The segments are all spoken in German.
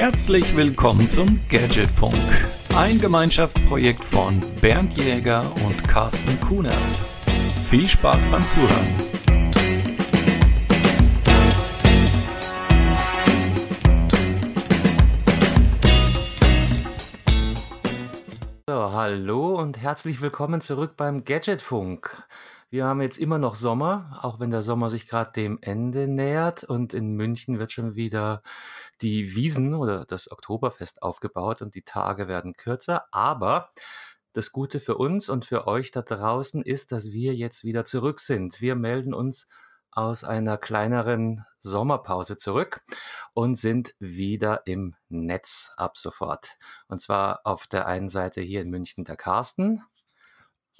Herzlich willkommen zum Gadgetfunk, ein Gemeinschaftsprojekt von Bernd Jäger und Carsten Kunert. Viel Spaß beim Zuhören. So, hallo und herzlich willkommen zurück beim Gadgetfunk. Wir haben jetzt immer noch Sommer, auch wenn der Sommer sich gerade dem Ende nähert und in München wird schon wieder die Wiesen oder das Oktoberfest aufgebaut und die Tage werden kürzer. Aber das Gute für uns und für euch da draußen ist, dass wir jetzt wieder zurück sind. Wir melden uns aus einer kleineren Sommerpause zurück und sind wieder im Netz ab sofort. Und zwar auf der einen Seite hier in München der Carsten.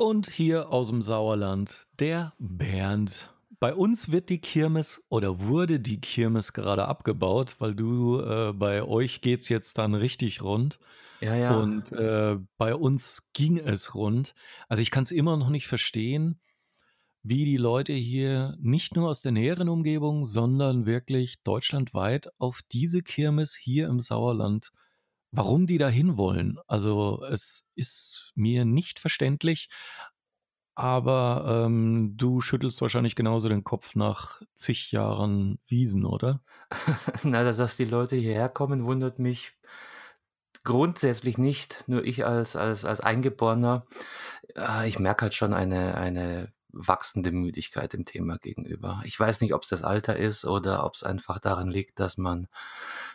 Und hier aus dem Sauerland der Bernd. Bei uns wird die Kirmes oder wurde die Kirmes gerade abgebaut, weil du, äh, bei euch geht es jetzt dann richtig rund. Ja, ja. Und äh, bei uns ging es rund. Also ich kann es immer noch nicht verstehen, wie die Leute hier nicht nur aus der näheren Umgebung, sondern wirklich deutschlandweit auf diese Kirmes hier im Sauerland warum die da hinwollen. Also es ist mir nicht verständlich, aber ähm, du schüttelst wahrscheinlich genauso den Kopf nach zig Jahren Wiesen, oder? Na, dass, dass die Leute hierher kommen, wundert mich grundsätzlich nicht. Nur ich als, als, als Eingeborener, äh, ich merke halt schon eine, eine wachsende Müdigkeit dem Thema gegenüber. Ich weiß nicht, ob es das Alter ist oder ob es einfach daran liegt, dass man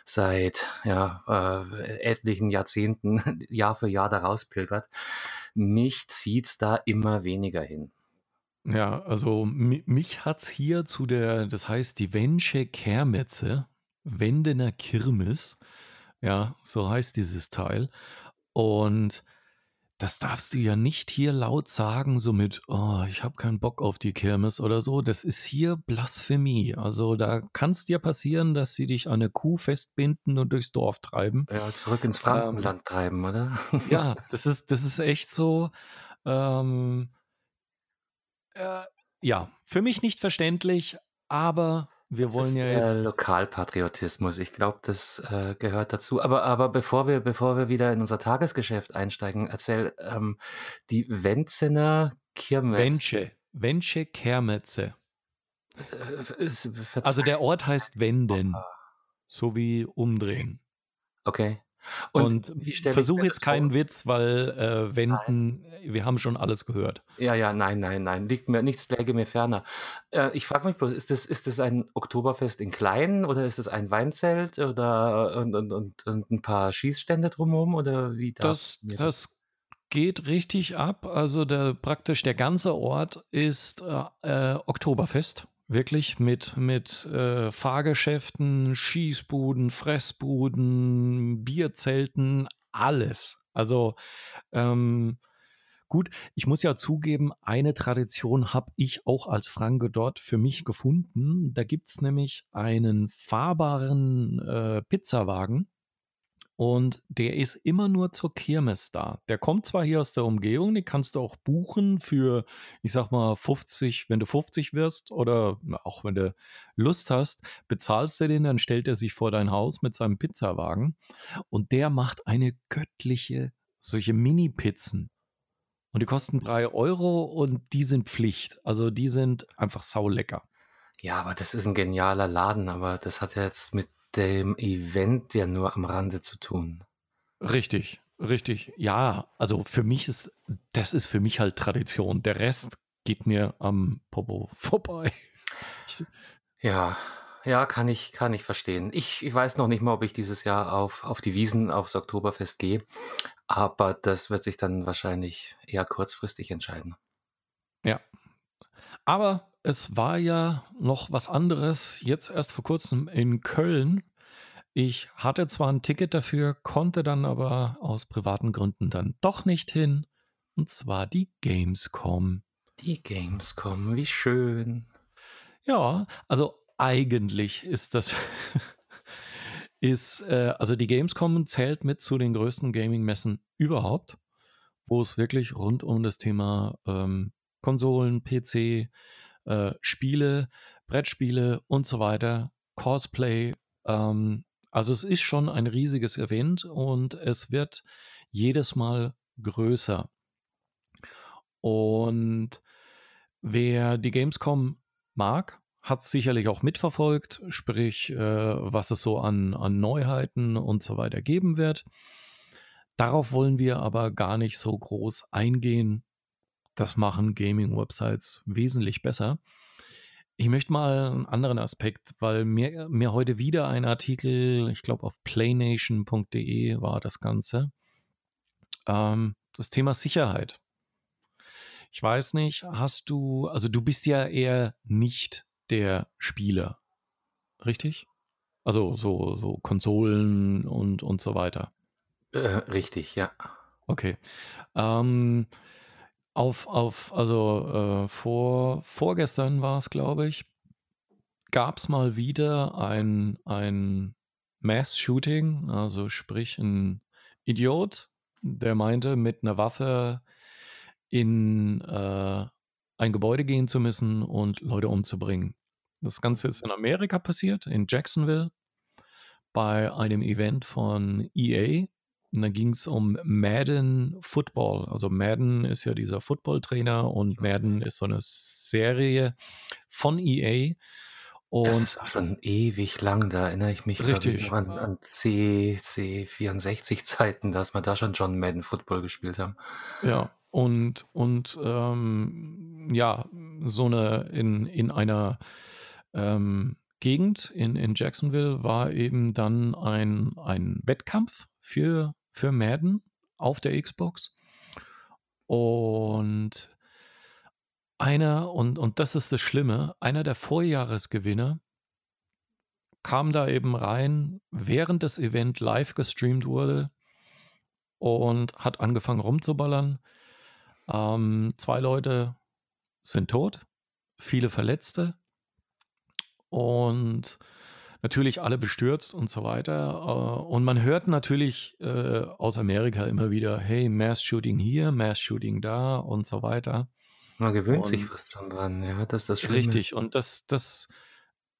seit ja, äh, etlichen Jahrzehnten Jahr für Jahr da rauspilgert. Mich zieht es da immer weniger hin. Ja, also mich hat es hier zu der, das heißt die Wensche Kermetze, Wendener Kirmes, ja, so heißt dieses Teil. Und das darfst du ja nicht hier laut sagen, so mit, oh, ich habe keinen Bock auf die Kirmes oder so. Das ist hier Blasphemie. Also da kann es dir passieren, dass sie dich an eine Kuh festbinden und durchs Dorf treiben. Ja, zurück ins Frankenland ähm, treiben, oder? ja, das ist, das ist echt so. Ähm, äh, ja, für mich nicht verständlich, aber wir das wollen ja jetzt. Lokalpatriotismus. Ich glaube, das äh, gehört dazu. Aber, aber bevor wir, bevor wir wieder in unser Tagesgeschäft einsteigen, erzähl ähm, die Wenzener Kirmes. Wensche. Wensche Kermetze. Äh, also der Ort heißt Wenden. So wie umdrehen. Okay. Und, und versuche jetzt keinen vor? Witz, weil äh, Wenden, wir haben schon alles gehört. Ja, ja, nein, nein, nein, liegt mir, nichts läge mir ferner. Äh, ich frage mich bloß, ist das, ist das ein Oktoberfest in klein oder ist das ein Weinzelt oder und, und, und, und ein paar Schießstände drumherum oder wie das? Das geht richtig ab. Also der, praktisch der ganze Ort ist äh, äh Oktoberfest. Wirklich mit, mit äh, Fahrgeschäften, Schießbuden, Fressbuden, Bierzelten, alles. Also ähm, gut, ich muss ja zugeben, eine Tradition habe ich auch als Franke dort für mich gefunden. Da gibt es nämlich einen fahrbaren äh, Pizzawagen und der ist immer nur zur Kirmes da. Der kommt zwar hier aus der Umgebung, den kannst du auch buchen für, ich sag mal, 50, wenn du 50 wirst oder auch wenn du Lust hast, bezahlst du den, dann stellt er sich vor dein Haus mit seinem Pizzawagen und der macht eine göttliche, solche Mini-Pizzen. Und die kosten drei Euro und die sind Pflicht. Also die sind einfach saulecker. Ja, aber das ist ein genialer Laden, aber das hat ja jetzt mit dem Event ja nur am Rande zu tun. Richtig, richtig. Ja, also für mich ist, das ist für mich halt Tradition. Der Rest geht mir am Popo vorbei. ja, ja, kann ich, kann ich verstehen. Ich, ich weiß noch nicht mal, ob ich dieses Jahr auf, auf die Wiesen, aufs Oktoberfest gehe, aber das wird sich dann wahrscheinlich eher kurzfristig entscheiden. Ja. Aber es war ja noch was anderes, jetzt erst vor kurzem in Köln. Ich hatte zwar ein Ticket dafür, konnte dann aber aus privaten Gründen dann doch nicht hin. Und zwar die Gamescom. Die Gamescom, wie schön. Ja, also eigentlich ist das ist, äh, also die Gamescom zählt mit zu den größten Gaming-Messen überhaupt, wo es wirklich rund um das Thema ähm, Konsolen, PC, äh, Spiele, Brettspiele und so weiter, Cosplay, ähm, Also es ist schon ein riesiges Event und es wird jedes Mal größer. Und wer die Gamescom mag, hat es sicherlich auch mitverfolgt, sprich, äh, was es so an, an Neuheiten und so weiter geben wird. Darauf wollen wir aber gar nicht so groß eingehen. Das machen Gaming-Websites wesentlich besser. Ich möchte mal einen anderen Aspekt, weil mir, mir heute wieder ein Artikel, ich glaube auf playnation.de war das Ganze, ähm, das Thema Sicherheit. Ich weiß nicht, hast du, also du bist ja eher nicht der Spieler, richtig? Also so, so Konsolen und, und so weiter. Äh, richtig, ja. Okay. Ähm, auf, auf, also äh, vor, vorgestern war es, glaube ich, gab es mal wieder ein, ein Mass-Shooting, also sprich ein Idiot, der meinte, mit einer Waffe in äh, ein Gebäude gehen zu müssen und Leute umzubringen. Das Ganze ist in Amerika passiert, in Jacksonville, bei einem Event von EA. Und da ging es um Madden Football. Also Madden ist ja dieser Football-Trainer und Madden ist so eine Serie von EA. Und das ist auch schon ewig lang, da erinnere ich mich richtig. Ich, an, an C, C64-Zeiten, dass wir da schon John Madden Football gespielt haben. Ja, und, und ähm, ja, so eine in, in einer ähm, Gegend in, in Jacksonville war eben dann ein, ein Wettkampf für für Madden auf der Xbox. Und einer, und, und das ist das Schlimme, einer der Vorjahresgewinner kam da eben rein, während das Event live gestreamt wurde und hat angefangen rumzuballern. Ähm, zwei Leute sind tot, viele Verletzte. Und natürlich alle bestürzt und so weiter. Äh, und man hört natürlich äh, aus Amerika immer wieder, hey, Mass-Shooting hier, Mass-Shooting da und so weiter. Man gewöhnt und sich fast schon dran, ja, das ist das Schlimme. Richtig, und das, das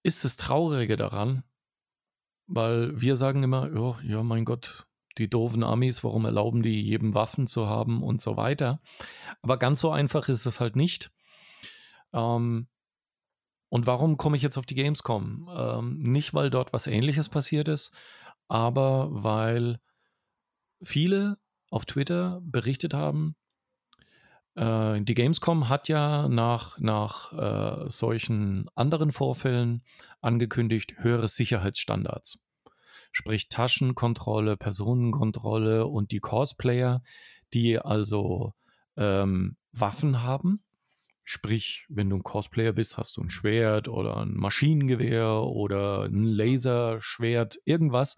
ist das Traurige daran, weil wir sagen immer, oh, ja, mein Gott, die doofen Amis, warum erlauben die jedem Waffen zu haben und so weiter. Aber ganz so einfach ist es halt nicht. Ähm, und warum komme ich jetzt auf die Gamescom? Ähm, nicht, weil dort was Ähnliches passiert ist, aber weil viele auf Twitter berichtet haben, äh, die Gamescom hat ja nach, nach äh, solchen anderen Vorfällen angekündigt, höhere Sicherheitsstandards. Sprich Taschenkontrolle, Personenkontrolle und die Cosplayer, die also ähm, Waffen haben, Sprich, wenn du ein Cosplayer bist, hast du ein Schwert oder ein Maschinengewehr oder ein Laserschwert, irgendwas,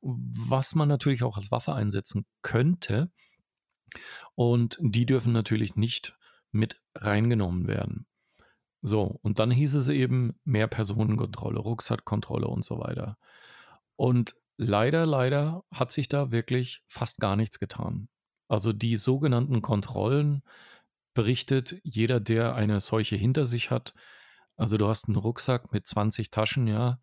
was man natürlich auch als Waffe einsetzen könnte. Und die dürfen natürlich nicht mit reingenommen werden. So, und dann hieß es eben mehr Personenkontrolle, Rucksackkontrolle und so weiter. Und leider, leider hat sich da wirklich fast gar nichts getan. Also die sogenannten Kontrollen, berichtet jeder, der eine solche hinter sich hat. Also du hast einen Rucksack mit 20 Taschen, ja.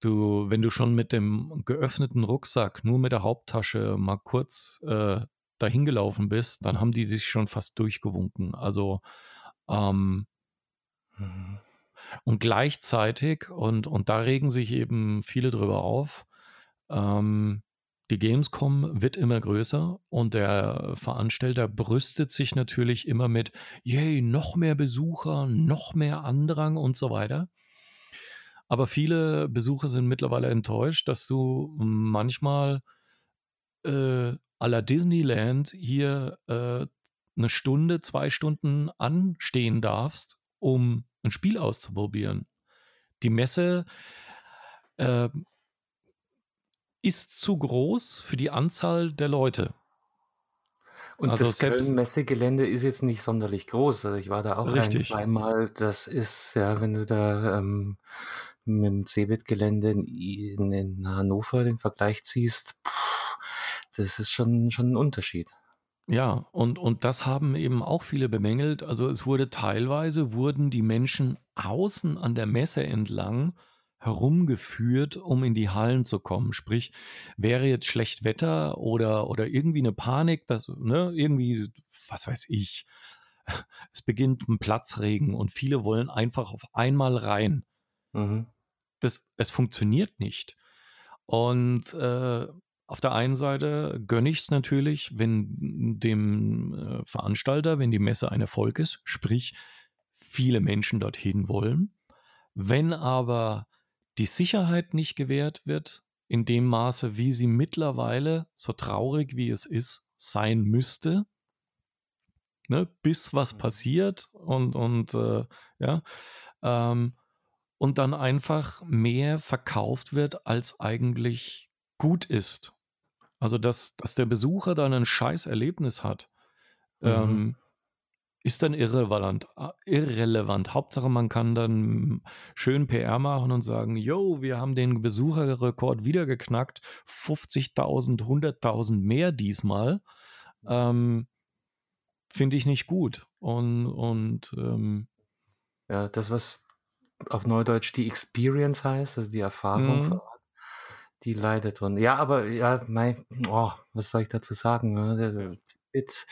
Du, wenn du schon mit dem geöffneten Rucksack nur mit der Haupttasche mal kurz äh, dahin gelaufen bist, dann haben die sich schon fast durchgewunken. Also ähm, mhm. und gleichzeitig, und, und da regen sich eben viele drüber auf, ähm, die Gamescom wird immer größer und der Veranstalter brüstet sich natürlich immer mit, yay, noch mehr Besucher, noch mehr Andrang und so weiter. Aber viele Besucher sind mittlerweile enttäuscht, dass du manchmal äh, à la Disneyland hier äh, eine Stunde, zwei Stunden anstehen darfst, um ein Spiel auszuprobieren. Die Messe äh, ist zu groß für die Anzahl der Leute. Und also das Köln-Messegelände ist jetzt nicht sonderlich groß. Also ich war da auch Richtig. ein, zweimal. Das ist, ja, wenn du da ähm, mit dem Cebit-Gelände in, in, in, Hannover den Vergleich ziehst, pff, das ist schon, schon ein Unterschied. Ja, und, und das haben eben auch viele bemängelt. Also es wurde teilweise, wurden die Menschen außen an der Messe entlang herumgeführt, um in die Hallen zu kommen. Sprich, wäre jetzt schlecht Wetter oder, oder irgendwie eine Panik, dass, ne, irgendwie, was weiß ich, es beginnt ein Platzregen und viele wollen einfach auf einmal rein. Mhm. Das, es funktioniert nicht. Und äh, auf der einen Seite gönne ich es natürlich, wenn dem äh, Veranstalter, wenn die Messe ein Erfolg ist, sprich viele Menschen dorthin wollen. Wenn aber die Sicherheit nicht gewährt wird, in dem Maße, wie sie mittlerweile, so traurig wie es ist, sein müsste, ne, bis was mhm. passiert und, und äh, ja, ähm, und dann einfach mehr verkauft wird, als eigentlich gut ist. Also, dass, dass der Besucher dann ein scheiß Erlebnis hat, mhm. ähm, ist dann irrelevant. Irrelevant. Hauptsache, man kann dann schön PR machen und sagen, yo, wir haben den Besucherrekord wieder geknackt, 50.000, 100.000 mehr diesmal. Ähm, Finde ich nicht gut. Und, und ähm, ja, das, was auf Neudeutsch die Experience heißt, also die Erfahrung mhm. die leidet drunter. Ja, aber ja, mein, oh, was soll ich dazu sagen? Ne? It,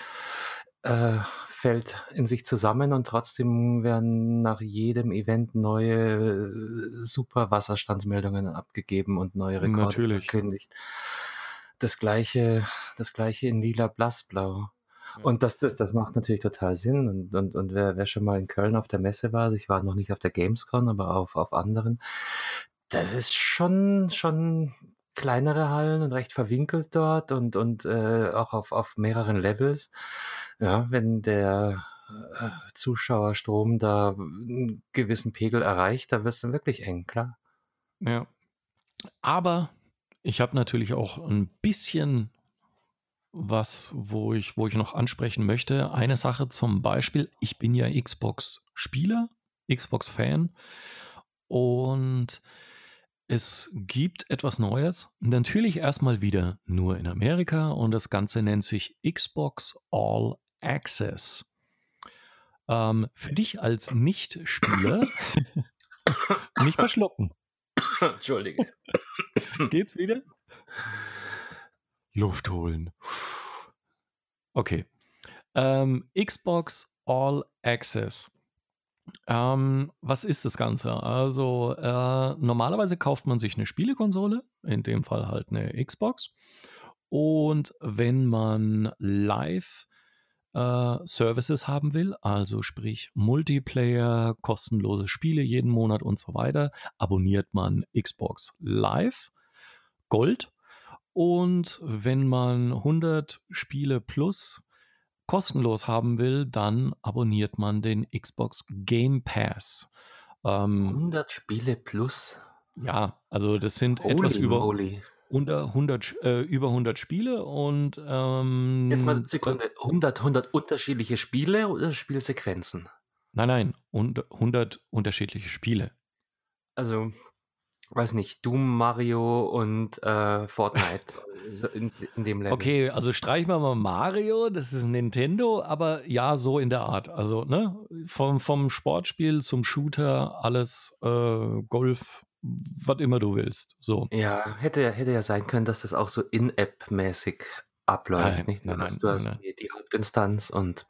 äh, fällt in sich zusammen und trotzdem werden nach jedem Event neue äh, super Wasserstandsmeldungen abgegeben und neue Rekorde Natürlich. verkündigt. Das gleiche, das gleiche in lila blassblau. Und das, das, das macht natürlich total Sinn. Und, und, und wer, wer schon mal in Köln auf der Messe war, ich war noch nicht auf der Gamescom, aber auf, auf anderen, das ist schon, schon kleinere Hallen und recht verwinkelt dort und, und äh, auch auf, auf mehreren Levels. Ja, wenn der äh, Zuschauerstrom da einen gewissen Pegel erreicht, da wird es dann wirklich eng, klar. Ja. Aber ich habe natürlich auch ein bisschen was, wo ich, wo ich noch ansprechen möchte. Eine Sache zum Beispiel, ich bin ja Xbox-Spieler, Xbox-Fan und es gibt etwas Neues. Natürlich erstmal wieder nur in Amerika und das Ganze nennt sich Xbox All Access. Ähm, für dich als Nicht-Spieler nicht verschlucken. Entschuldige. Geht's wieder? Luft holen. Okay. Ähm, Xbox All Access. Ähm, was ist das Ganze? Also, äh, normalerweise kauft man sich eine Spielekonsole, in dem Fall halt eine Xbox. Und wenn man Live äh, Services haben will, also sprich Multiplayer, kostenlose Spiele jeden Monat und so weiter, abonniert man Xbox Live Gold und wenn man 100 Spiele plus kostenlos haben will, dann abonniert man den Xbox Game Pass. Ähm, 100 Spiele plus? Ja, also das sind Holy etwas über, unter 100, äh, über 100 Spiele und ähm, Jetzt mal eine Sekunde, 100, 100 unterschiedliche Spiele oder Spielsequenzen? Nein, nein, 100 unterschiedliche Spiele. Also weiß nicht, Doom, Mario und äh, Fortnite in, in, dem Level. Okay, also streichen wir mal Mario, das ist Nintendo, aber ja, so in der Art. Also, ne, vom, vom Sportspiel zum Shooter, alles äh, Golf, was immer du willst. So. Ja, hätte, hätte ja sein können, dass das auch so in-App-mäßig abläuft. Nein, nicht? Nein, nein, du hast nein, die, die, Hauptinstanz und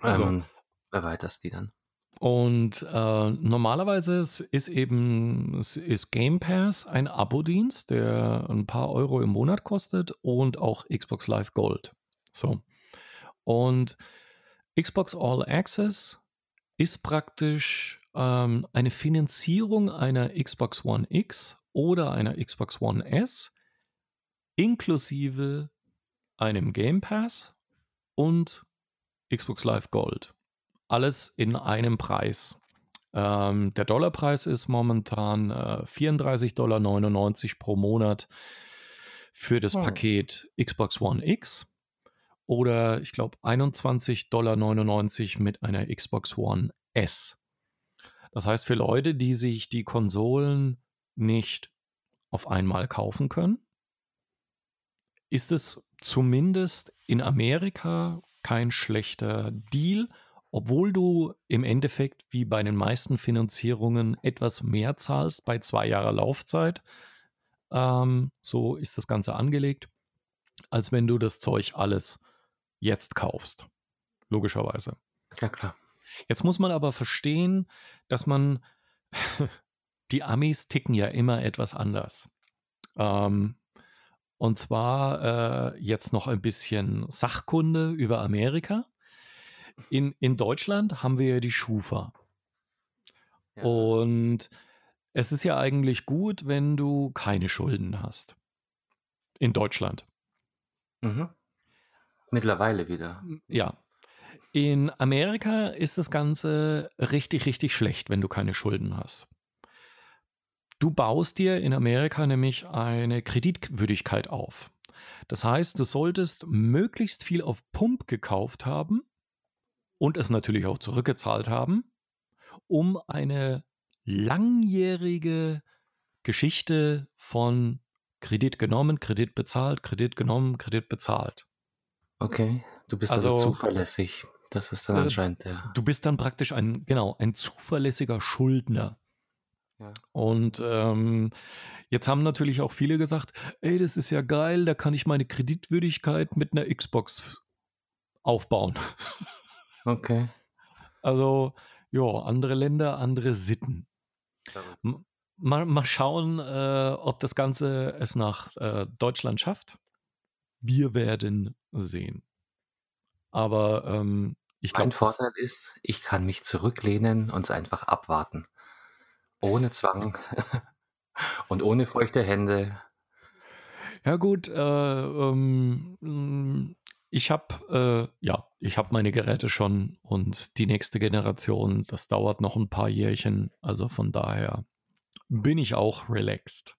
also ähm, also, erweiterst die dann. Und äh, normalerweise ist, eben ist Game Pass ein Abo-Dienst, der ein paar Euro im Monat kostet und auch Xbox Live Gold. So. Und Xbox All Access ist praktisch ähm, eine Finanzierung einer Xbox One X oder einer Xbox One S inklusive einem Game Pass und Xbox Live Gold alles in einem Preis. Ähm, der Dollarpreis ist momentan äh, 34,99 Dollar pro Monat für das oh. Paket Xbox One X oder ich glaube 21,99 Dollar mit einer Xbox One S. Das heißt, für Leute, die sich die Konsolen nicht auf einmal kaufen können, ist es zumindest in Amerika kein schlechter Deal obwohl du im Endeffekt wie bei den meisten Finanzierungen etwas mehr zahlst bei zwei Jahre Laufzeit. Ähm, so ist das Ganze angelegt, als wenn du das Zeug alles jetzt kaufst. Logischerweise. Ja, klar. Jetzt muss man aber verstehen, dass man, die Amis ticken ja immer etwas anders. Ähm, und zwar äh, jetzt noch ein bisschen Sachkunde über Amerika. In, in Deutschland haben wir ja die Schufa. Ja. Und es ist ja eigentlich gut, wenn du keine Schulden hast. In Deutschland. Mhm. Mittlerweile wieder. Ja. In Amerika ist das Ganze richtig, richtig schlecht, wenn du keine Schulden hast. Du baust dir in Amerika nämlich eine Kreditwürdigkeit auf. Das heißt, du solltest möglichst viel auf Pump gekauft haben und es natürlich auch zurückgezahlt haben, um eine langjährige Geschichte von Kredit genommen, Kredit bezahlt, Kredit genommen, Kredit bezahlt. Okay, du bist also, Also, zuverlässig. Das ist dann Äh, anscheinend der. du bist dann praktisch ein, genau, ein zuverlässiger Schuldner. Ja. Und ähm, jetzt haben natürlich auch viele gesagt, ey, das ist ja geil, da kann ich meine Kreditwürdigkeit mit einer Xbox aufbauen. Okay. Also, ja, andere Länder, andere Sitten. Mal, mal schauen, äh, ob das Ganze es nach äh, Deutschland schafft. Wir werden sehen. Aber ähm, ich Mein glaube, das, Vorteil ist, ich kann mich zurücklehnen und es einfach abwarten. Ohne Zwang und ohne feuchte Hände. ja gut, äh, ähm, ich habe äh, ja, ich habe meine Geräte schon und die nächste Generation, das dauert noch ein paar Jährchen. Also von daher bin ich auch relaxed.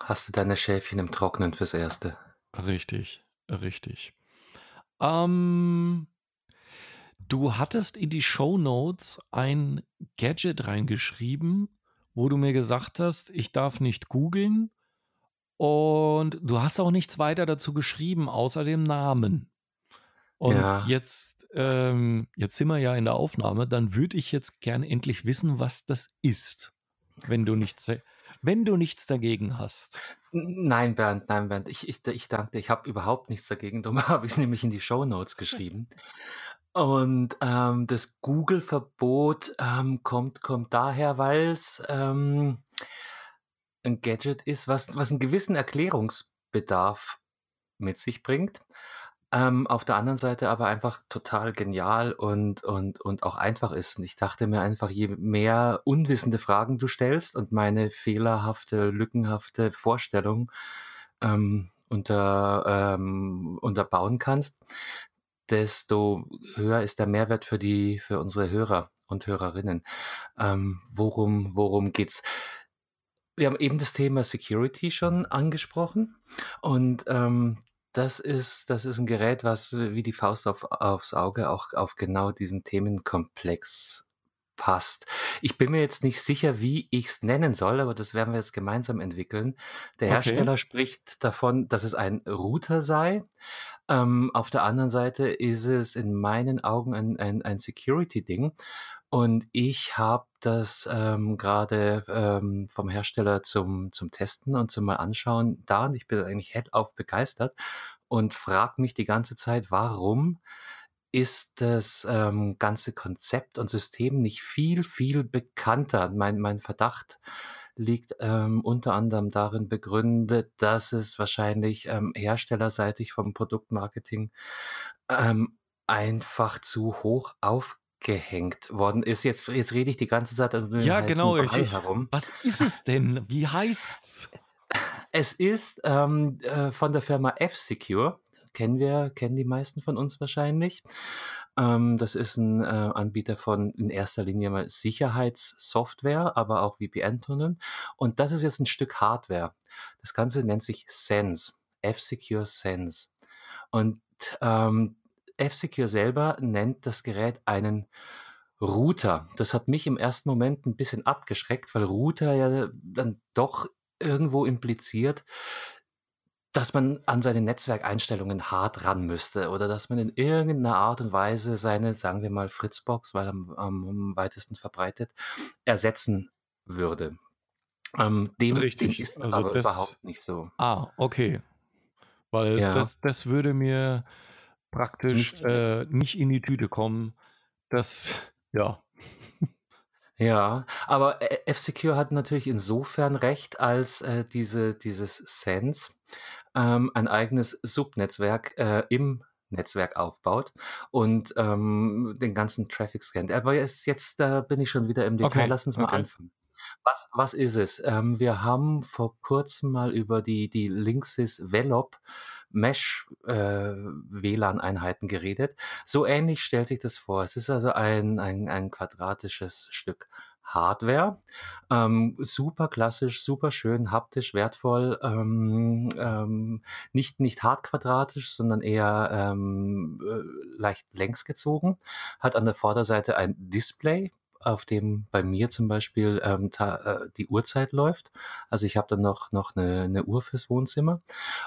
Hast du deine Schäfchen im Trocknen fürs Erste? Richtig, richtig. Ähm, du hattest in die Show Notes ein Gadget reingeschrieben, wo du mir gesagt hast, ich darf nicht googeln. Und du hast auch nichts weiter dazu geschrieben, außer dem Namen. Und Ja, jetzt, ähm, jetzt sind wir ja in der Aufnahme, dann würde ich jetzt gern endlich wissen, was das ist, wenn du nichts, wenn du nichts dagegen hast. Nein, Bernd, nein, Bernd. Ich, ich, ich danke dir. Ich habe überhaupt nichts dagegen. Darum habe ich es nämlich in die Shownotes geschrieben. Und ähm, das Google-Verbot ähm, kommt, kommt daher, weil es ähm, ein Gadget ist, was, was einen gewissen Erklärungsbedarf mit sich bringt. Ähm, auf der anderen Seite aber einfach total genial und, und, und auch einfach ist. Und ich dachte mir einfach, je mehr unwissende Fragen du stellst und meine fehlerhafte, lückenhafte Vorstellung ähm, unter, ähm, unterbauen kannst, desto höher ist der Mehrwert für die, für unsere Hörer und Hörerinnen. Ähm, worum, worum geht's? Wir haben eben das Thema Security schon angesprochen und ähm, das ist, das ist ein Gerät, was wie die Faust auf, aufs Auge auch auf genau diesen Themenkomplex passt. Ich bin mir jetzt nicht sicher, wie ich es nennen soll, aber das werden wir jetzt gemeinsam entwickeln. Der Okay. Hersteller spricht davon, dass es ein Router sei. Ähm, auf der anderen Seite ist es in meinen Augen ein, ein, ein Security-Ding. Und ich habe das ähm, gerade ähm, vom Hersteller zum, zum Testen und zum mal anschauen da und ich bin eigentlich hellauf begeistert und frage mich die ganze Zeit, warum ist das ähm, ganze Konzept und System nicht viel, viel bekannter. Mein, mein Verdacht liegt ähm, unter anderem darin begründet, dass es wahrscheinlich ähm, herstellerseitig vom Produktmarketing ähm, einfach zu hoch aufgehängt worden ist. Jetzt, jetzt rede ich die ganze Zeit um den Ja, genau. Brei ich, herum. was ist es denn? Wie heißt's? Es ist ähm, äh, von der Firma F-Secure. Kennen wir, kennen die meisten von uns wahrscheinlich. Ähm, das ist ein äh, Anbieter von in erster Linie mal Sicherheitssoftware, aber auch VPN-Tunneln. Und das ist jetzt ein Stück Hardware. Das Ganze nennt sich Sense. F-Secure Sense. Und ähm, F-Secure selber nennt das Gerät einen Router. Das hat mich im ersten Moment ein bisschen abgeschreckt, weil Router ja dann doch irgendwo impliziert, dass man an seine Netzwerkeinstellungen hart ran müsste oder dass man in irgendeiner Art und Weise seine, sagen wir mal, Fritzbox, weil am, am weitesten verbreitet, ersetzen würde. Ähm, dem, dem Richtig. ist Also aber das. überhaupt nicht so. Ah, okay. Weil Ja, das, das würde mir praktisch nicht, äh, nicht in die Tüte kommen. Das, ja. ja, aber äh, F-Secure hat natürlich insofern recht, als äh, diese, dieses Sense ähm, ein eigenes Subnetzwerk äh, im Netzwerk aufbaut und ähm, den ganzen Traffic scannt. Aber jetzt, jetzt äh, bin ich schon wieder im Detail. Okay, Lass uns mal okay. anfangen. Was, was ist es? Ähm, wir haben vor kurzem mal über die, die Linksys Velop Mesh äh, geredet. So ähnlich stellt sich das vor. Es ist also ein, ein, ein quadratisches Stück Hardware. Ähm, super klassisch, super schön, haptisch, wertvoll. Ähm, ähm, nicht, nicht hart quadratisch, sondern eher ähm, äh, leicht längs gezogen. Hat an der Vorderseite ein Display, auf dem bei mir zum Beispiel ähm, ta- äh, die Uhrzeit läuft. Also ich habe dann noch, noch eine, eine Uhr fürs Wohnzimmer.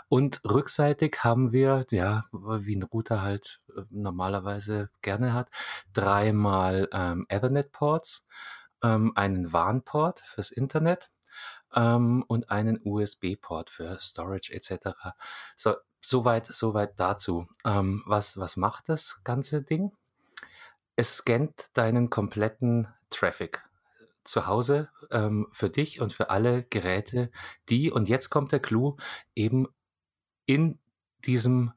Und rückseitig haben wir, ja, wie ein Router halt äh, normalerweise gerne hat, dreimal ähm, Ethernet-Ports, ähm, einen WAN-Port fürs Internet ähm, und einen USB-Port für Storage etc. So, soweit, soweit dazu. Ähm, was, was macht das ganze Ding? Es scannt deinen kompletten Traffic zu Hause ähm, für dich und für alle Geräte, die, und jetzt kommt der Clou, eben in diesem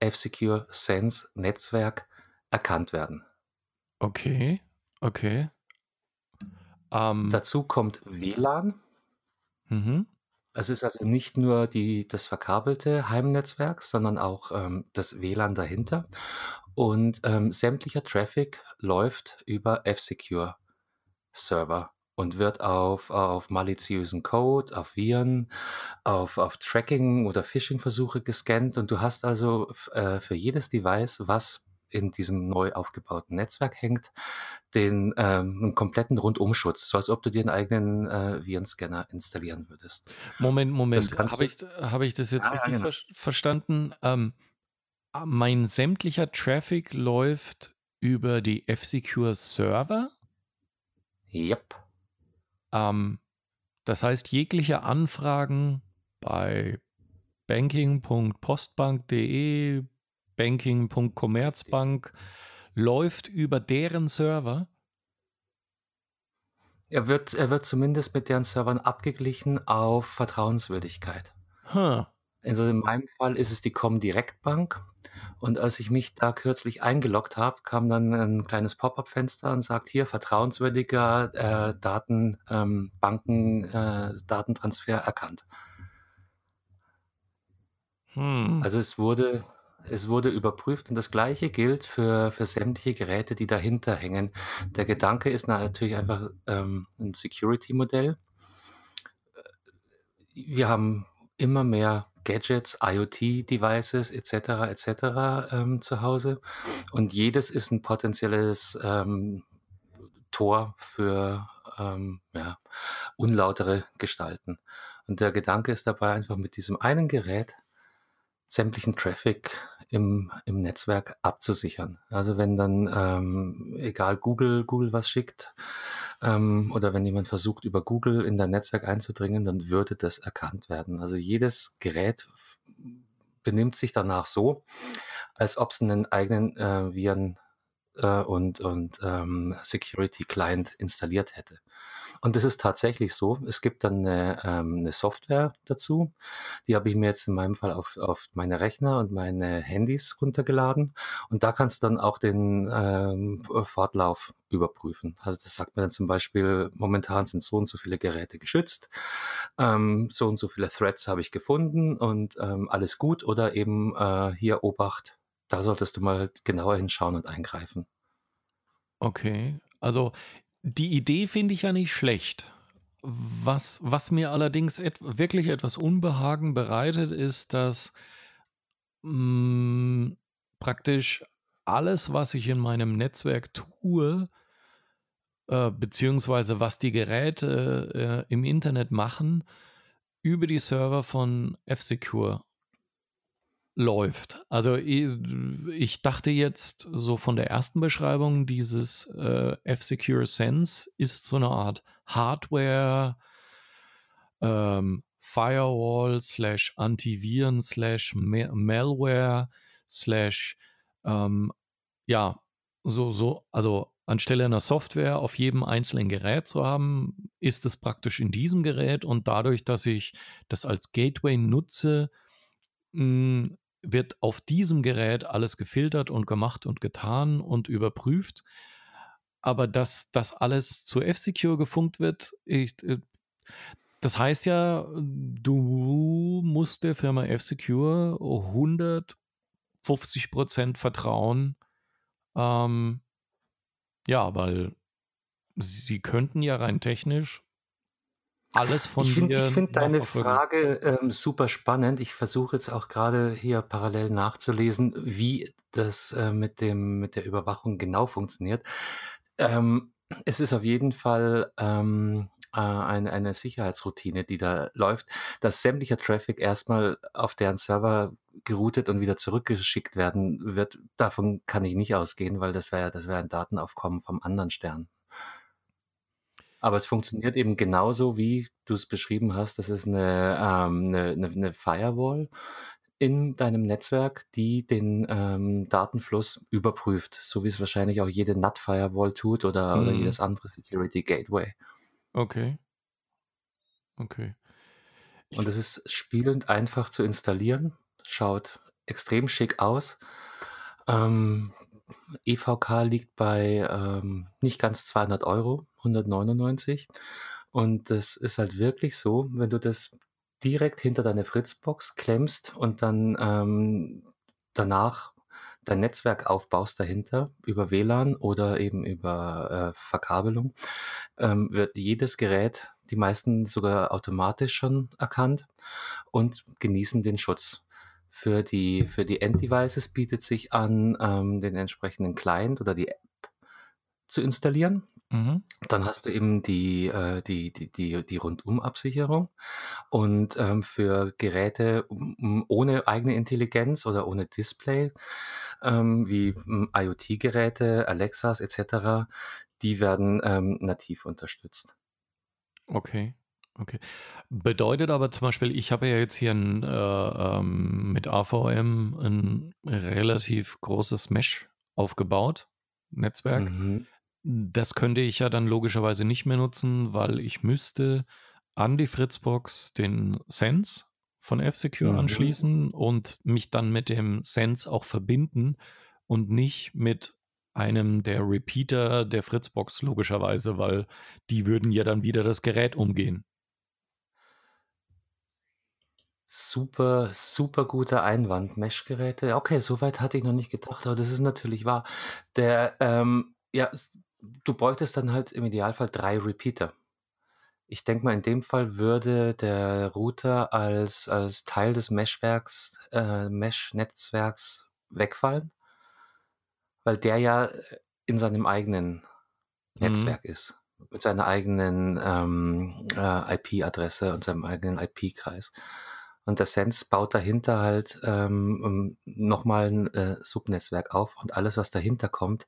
F-Secure Sense Netzwerk erkannt werden. Okay, okay. Ähm, Dazu kommt WLAN. mhm. Es ist also nicht nur die, das verkabelte Heimnetzwerk, sondern auch ähm, das WLAN dahinter. Und ähm, sämtlicher Traffic läuft über F-Secure Server und wird auf, auf maliziösen Code, auf Viren, auf, auf Tracking oder Phishing-Versuche gescannt. Und du hast also äh, für jedes Device, was in diesem neu aufgebauten Netzwerk hängt, den ähm, einen kompletten Rundumschutz, so als ob du dir einen eigenen äh, Virenscanner installieren würdest. Moment, Moment. Habe ich, habe ich das jetzt Ja, ja, richtig genau. ver verstanden? Ähm, ah, mein sämtlicher Traffic läuft über die F-Secure Server. Yep. Ähm, das heißt, jegliche Anfragen bei banking.postbank.de, banking.commerzbank läuft über deren Server. Er wird, er wird zumindest mit deren Servern abgeglichen auf Vertrauenswürdigkeit. Huh. Also in meinem Fall ist es die Comdirect Bank. Und als ich mich da kürzlich eingeloggt habe, kam dann ein kleines Pop-up-Fenster und sagt hier vertrauenswürdiger äh, Daten, ähm, Banken, äh, Datentransfer erkannt. Hm. Also es wurde, es wurde überprüft und das gleiche gilt für, für sämtliche Geräte, die dahinter hängen. Der Gedanke ist natürlich einfach ähm, ein Security-Modell. Wir haben immer mehr Gadgets, IoT-Devices etc. etc. Ähm, zu Hause und jedes ist ein potenzielles ähm, Tor für ähm, ja, unlautere Gestalten. Und der Gedanke ist dabei einfach mit diesem einen Gerät sämtlichen Traffic im, im Netzwerk abzusichern. Also wenn dann, ähm, egal Google, Google was schickt, ähm, oder wenn jemand versucht, über Google in dein Netzwerk einzudringen, dann würde das erkannt werden. Also jedes Gerät benimmt sich danach so, als ob es einen eigenen äh, Viren äh, und, und ähm, Security Client installiert hätte. Und das ist tatsächlich so. Es gibt dann eine, ähm, eine Software dazu. Die habe ich mir jetzt in meinem Fall auf, auf meine Rechner und meine Handys runtergeladen. Und da kannst du dann auch den ähm, Fortlauf überprüfen. Also das sagt mir dann zum Beispiel, momentan sind so und so viele Geräte geschützt, ähm, so und so viele Threads habe ich gefunden und ähm, alles gut. Oder eben äh, hier Obacht, da solltest du mal genauer hinschauen und eingreifen. Okay. Also die Idee finde ich ja nicht schlecht. Was, was mir allerdings et wirklich etwas Unbehagen bereitet, ist, dass mh, praktisch alles, was ich in meinem Netzwerk tue, äh, beziehungsweise was die Geräte äh, im Internet machen, über die Server von F-Secure läuft. Also ich, dachte jetzt so von der ersten Beschreibung, dieses äh, F-Secure Sense ist so eine Art Hardware, ähm, Firewall slash Antiviren slash Malware slash ähm, ja, so, so, also anstelle einer Software auf jedem einzelnen Gerät zu haben, ist es praktisch in diesem Gerät und dadurch, dass ich das als Gateway nutze, mh, hm, wird auf diesem Gerät alles gefiltert und gemacht und getan und überprüft. Aber dass das alles zu F-Secure gefunkt wird, ich, äh, das heißt ja, du musst der Firma F-Secure 150% vertrauen. Ähm, ja, weil sie könnten ja rein technisch alles von ich find, dir. Ich finde deine Frage ähm, super spannend. Ich versuche jetzt auch gerade hier parallel nachzulesen, wie das äh, mit, dem, mit der Überwachung genau funktioniert. Ähm, es ist auf jeden Fall ähm, äh, eine, eine Sicherheitsroutine, die da läuft, dass sämtlicher Traffic erstmal auf deren Server geroutet und wieder zurückgeschickt werden wird. Davon kann ich nicht ausgehen, weil das wäre das wäre ein Datenaufkommen vom anderen Stern. Aber es funktioniert eben genauso, wie du es beschrieben hast. Das ist eine, ähm, eine, eine, eine Firewall in deinem Netzwerk, die den ähm, Datenfluss überprüft, so wie es wahrscheinlich auch jede NAT-Firewall tut oder, oder Mhm. jedes andere Security Gateway. Okay. Okay. Und es ist spielend einfach zu installieren. Schaut extrem schick aus. Ähm, EVK liegt bei ähm, nicht ganz 200 Euro, 199. Und das ist halt wirklich so, wenn du das direkt hinter deine Fritzbox klemmst und dann ähm, danach dein Netzwerk aufbaust dahinter über WLAN oder eben über äh, Verkabelung, ähm, wird jedes Gerät, die meisten sogar automatisch schon erkannt und genießen den Schutz. Für die, für die Enddevices bietet sich an, ähm, den entsprechenden Client oder die App zu installieren. Mhm. Dann hast du eben die, äh, die, die, die, die Rundumabsicherung. Und ähm, für Geräte ohne eigene Intelligenz oder ohne Display, ähm, wie IoT-Geräte, Alexas etc., die werden ähm, nativ unterstützt. Okay. Okay. Bedeutet aber zum Beispiel, ich habe ja jetzt hier ein, äh, ähm, mit AVM ein relativ großes Mesh aufgebaut, Netzwerk. Mhm. Das könnte ich ja dann logischerweise nicht mehr nutzen, weil ich müsste an die Fritzbox den Sense von F-Secure Mhm. anschließen und mich dann mit dem Sense auch verbinden und nicht mit einem der Repeater der Fritzbox logischerweise, weil die würden ja dann wieder das Gerät umgehen. Super, super guter Einwand. Mesh-Geräte. Okay, soweit hatte ich noch nicht gedacht, aber das ist natürlich wahr. Der, ähm, ja, du bräuchtest dann halt im Idealfall drei Repeater. Ich denke mal, in dem Fall würde der Router als, als Teil des Meshwerks, äh, Mesh-Netzwerks wegfallen, weil der ja in seinem eigenen Mhm. Netzwerk ist, mit seiner eigenen ähm, äh, IP-Adresse und seinem eigenen IP-Kreis. Und der Sense baut dahinter halt ähm, nochmal ein äh, Subnetzwerk auf und alles, was dahinter kommt,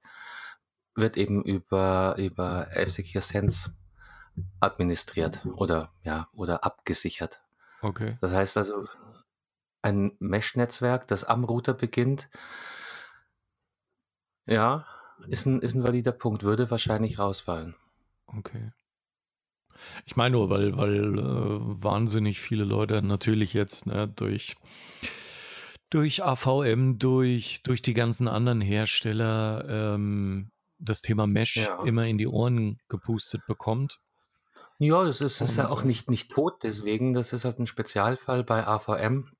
wird eben über, über F-Secure Sense administriert oder, ja, oder abgesichert. Okay. Das heißt also, ein Mesh-Netzwerk, das am Router beginnt, ja, ist ein, ist ein valider Punkt, würde wahrscheinlich rausfallen. Okay. Ich meine nur, weil, weil äh, wahnsinnig viele Leute natürlich jetzt ne, durch, durch AVM, durch, durch die ganzen anderen Hersteller ähm, das Thema Mesh Ja. immer in die Ohren gepustet bekommt. Ja, das ist, ist ja auch äh, nicht, nicht tot, deswegen, das ist halt ein Spezialfall bei AVM,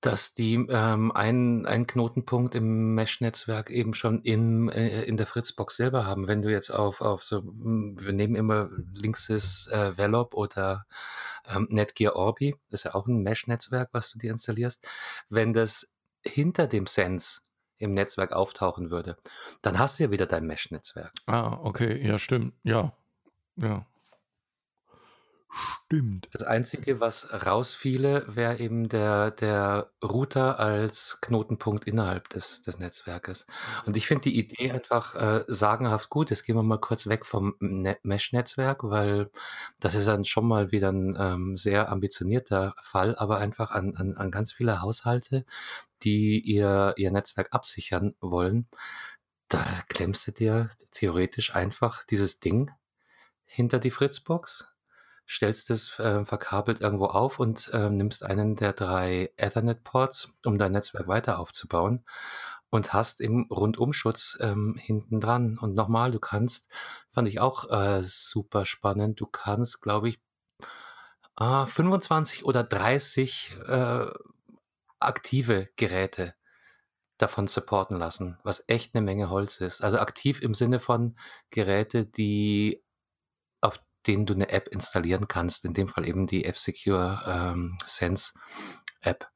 dass die ähm, einen, einen Knotenpunkt im Mesh-Netzwerk eben schon in, äh, in der Fritzbox selber haben. Wenn du jetzt auf, auf so, hm, wir nehmen immer links ist äh, Velop oder ähm, Netgear Orbi, ist ja auch ein Mesh-Netzwerk, was du dir installierst. Wenn das hinter dem Sense im Netzwerk auftauchen würde, dann hast du ja wieder dein Mesh-Netzwerk. Ah, okay, ja, stimmt. Ja, ja. Stimmt. Das Einzige, was rausfiele, wäre eben der, der Router als Knotenpunkt innerhalb des, des Netzwerkes. Und ich finde die Idee einfach äh, sagenhaft gut. Jetzt gehen wir mal kurz weg vom Ne- Mesh-Netzwerk, weil das ist dann schon mal wieder ein ähm, sehr ambitionierter Fall, aber einfach an, an, an ganz viele Haushalte, die ihr, ihr Netzwerk absichern wollen. Da klemmst du dir theoretisch einfach dieses Ding hinter die Fritzbox, stellst es äh, verkabelt irgendwo auf und äh, nimmst einen der drei Ethernet-Ports, um dein Netzwerk weiter aufzubauen und hast im Rundumschutz ähm, hinten dran. Und nochmal, du kannst, fand ich auch äh, super spannend, du kannst, glaube ich, äh, 25 oder 30 äh, aktive Geräte davon supporten lassen, was echt eine Menge Holz ist. Also aktiv im Sinne von Geräte, die denen du eine App installieren kannst, in dem Fall eben die F-Secure ähm, Sense App.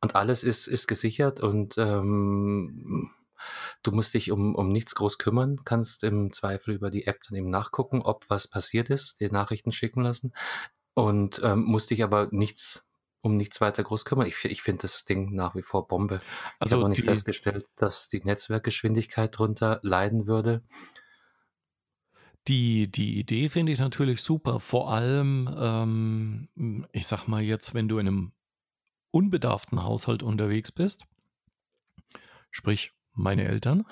Und alles ist, ist gesichert und ähm, du musst dich um, um nichts groß kümmern, kannst im Zweifel über die App dann eben nachgucken, ob was passiert ist, dir Nachrichten schicken lassen und ähm, musst dich aber nichts um nichts weiter groß kümmern. Ich, ich finde das Ding nach wie vor Bombe. ich Also habe auch nicht festgestellt, dass die Netzwerkgeschwindigkeit drunter leiden würde. Die, die Idee finde ich natürlich super. Vor allem, ähm, ich sag mal jetzt, wenn du in einem unbedarften Haushalt unterwegs bist, sprich meine Eltern,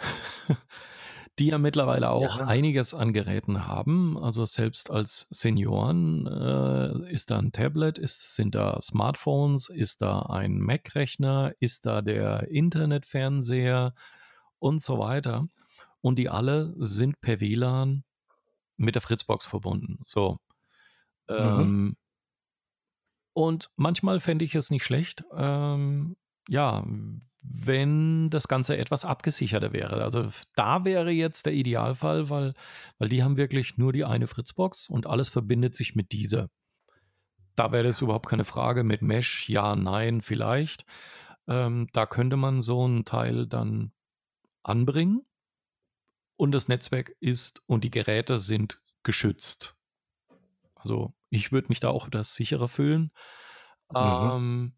die ja mittlerweile auch Ja, einiges an Geräten haben. Also selbst als Senioren äh, ist da ein Tablet, ist, sind da Smartphones, ist da ein Mac-Rechner, ist da der Internetfernseher und so weiter. Und die alle sind per WLAN mit der Fritzbox verbunden. So. mhm. Ähm, und manchmal fände ich es nicht schlecht, ähm, ja, wenn das Ganze etwas abgesicherter wäre. Also da wäre jetzt der Idealfall, weil, weil die haben wirklich nur die eine Fritzbox und alles verbindet sich mit dieser. Da wäre das überhaupt keine Frage mit Mesh, ja, nein, vielleicht. Ähm, da könnte man so ein Teil dann anbringen und das Netzwerk ist und die Geräte sind geschützt. Also ich würde mich da auch das sicherer fühlen. Mhm. Ähm,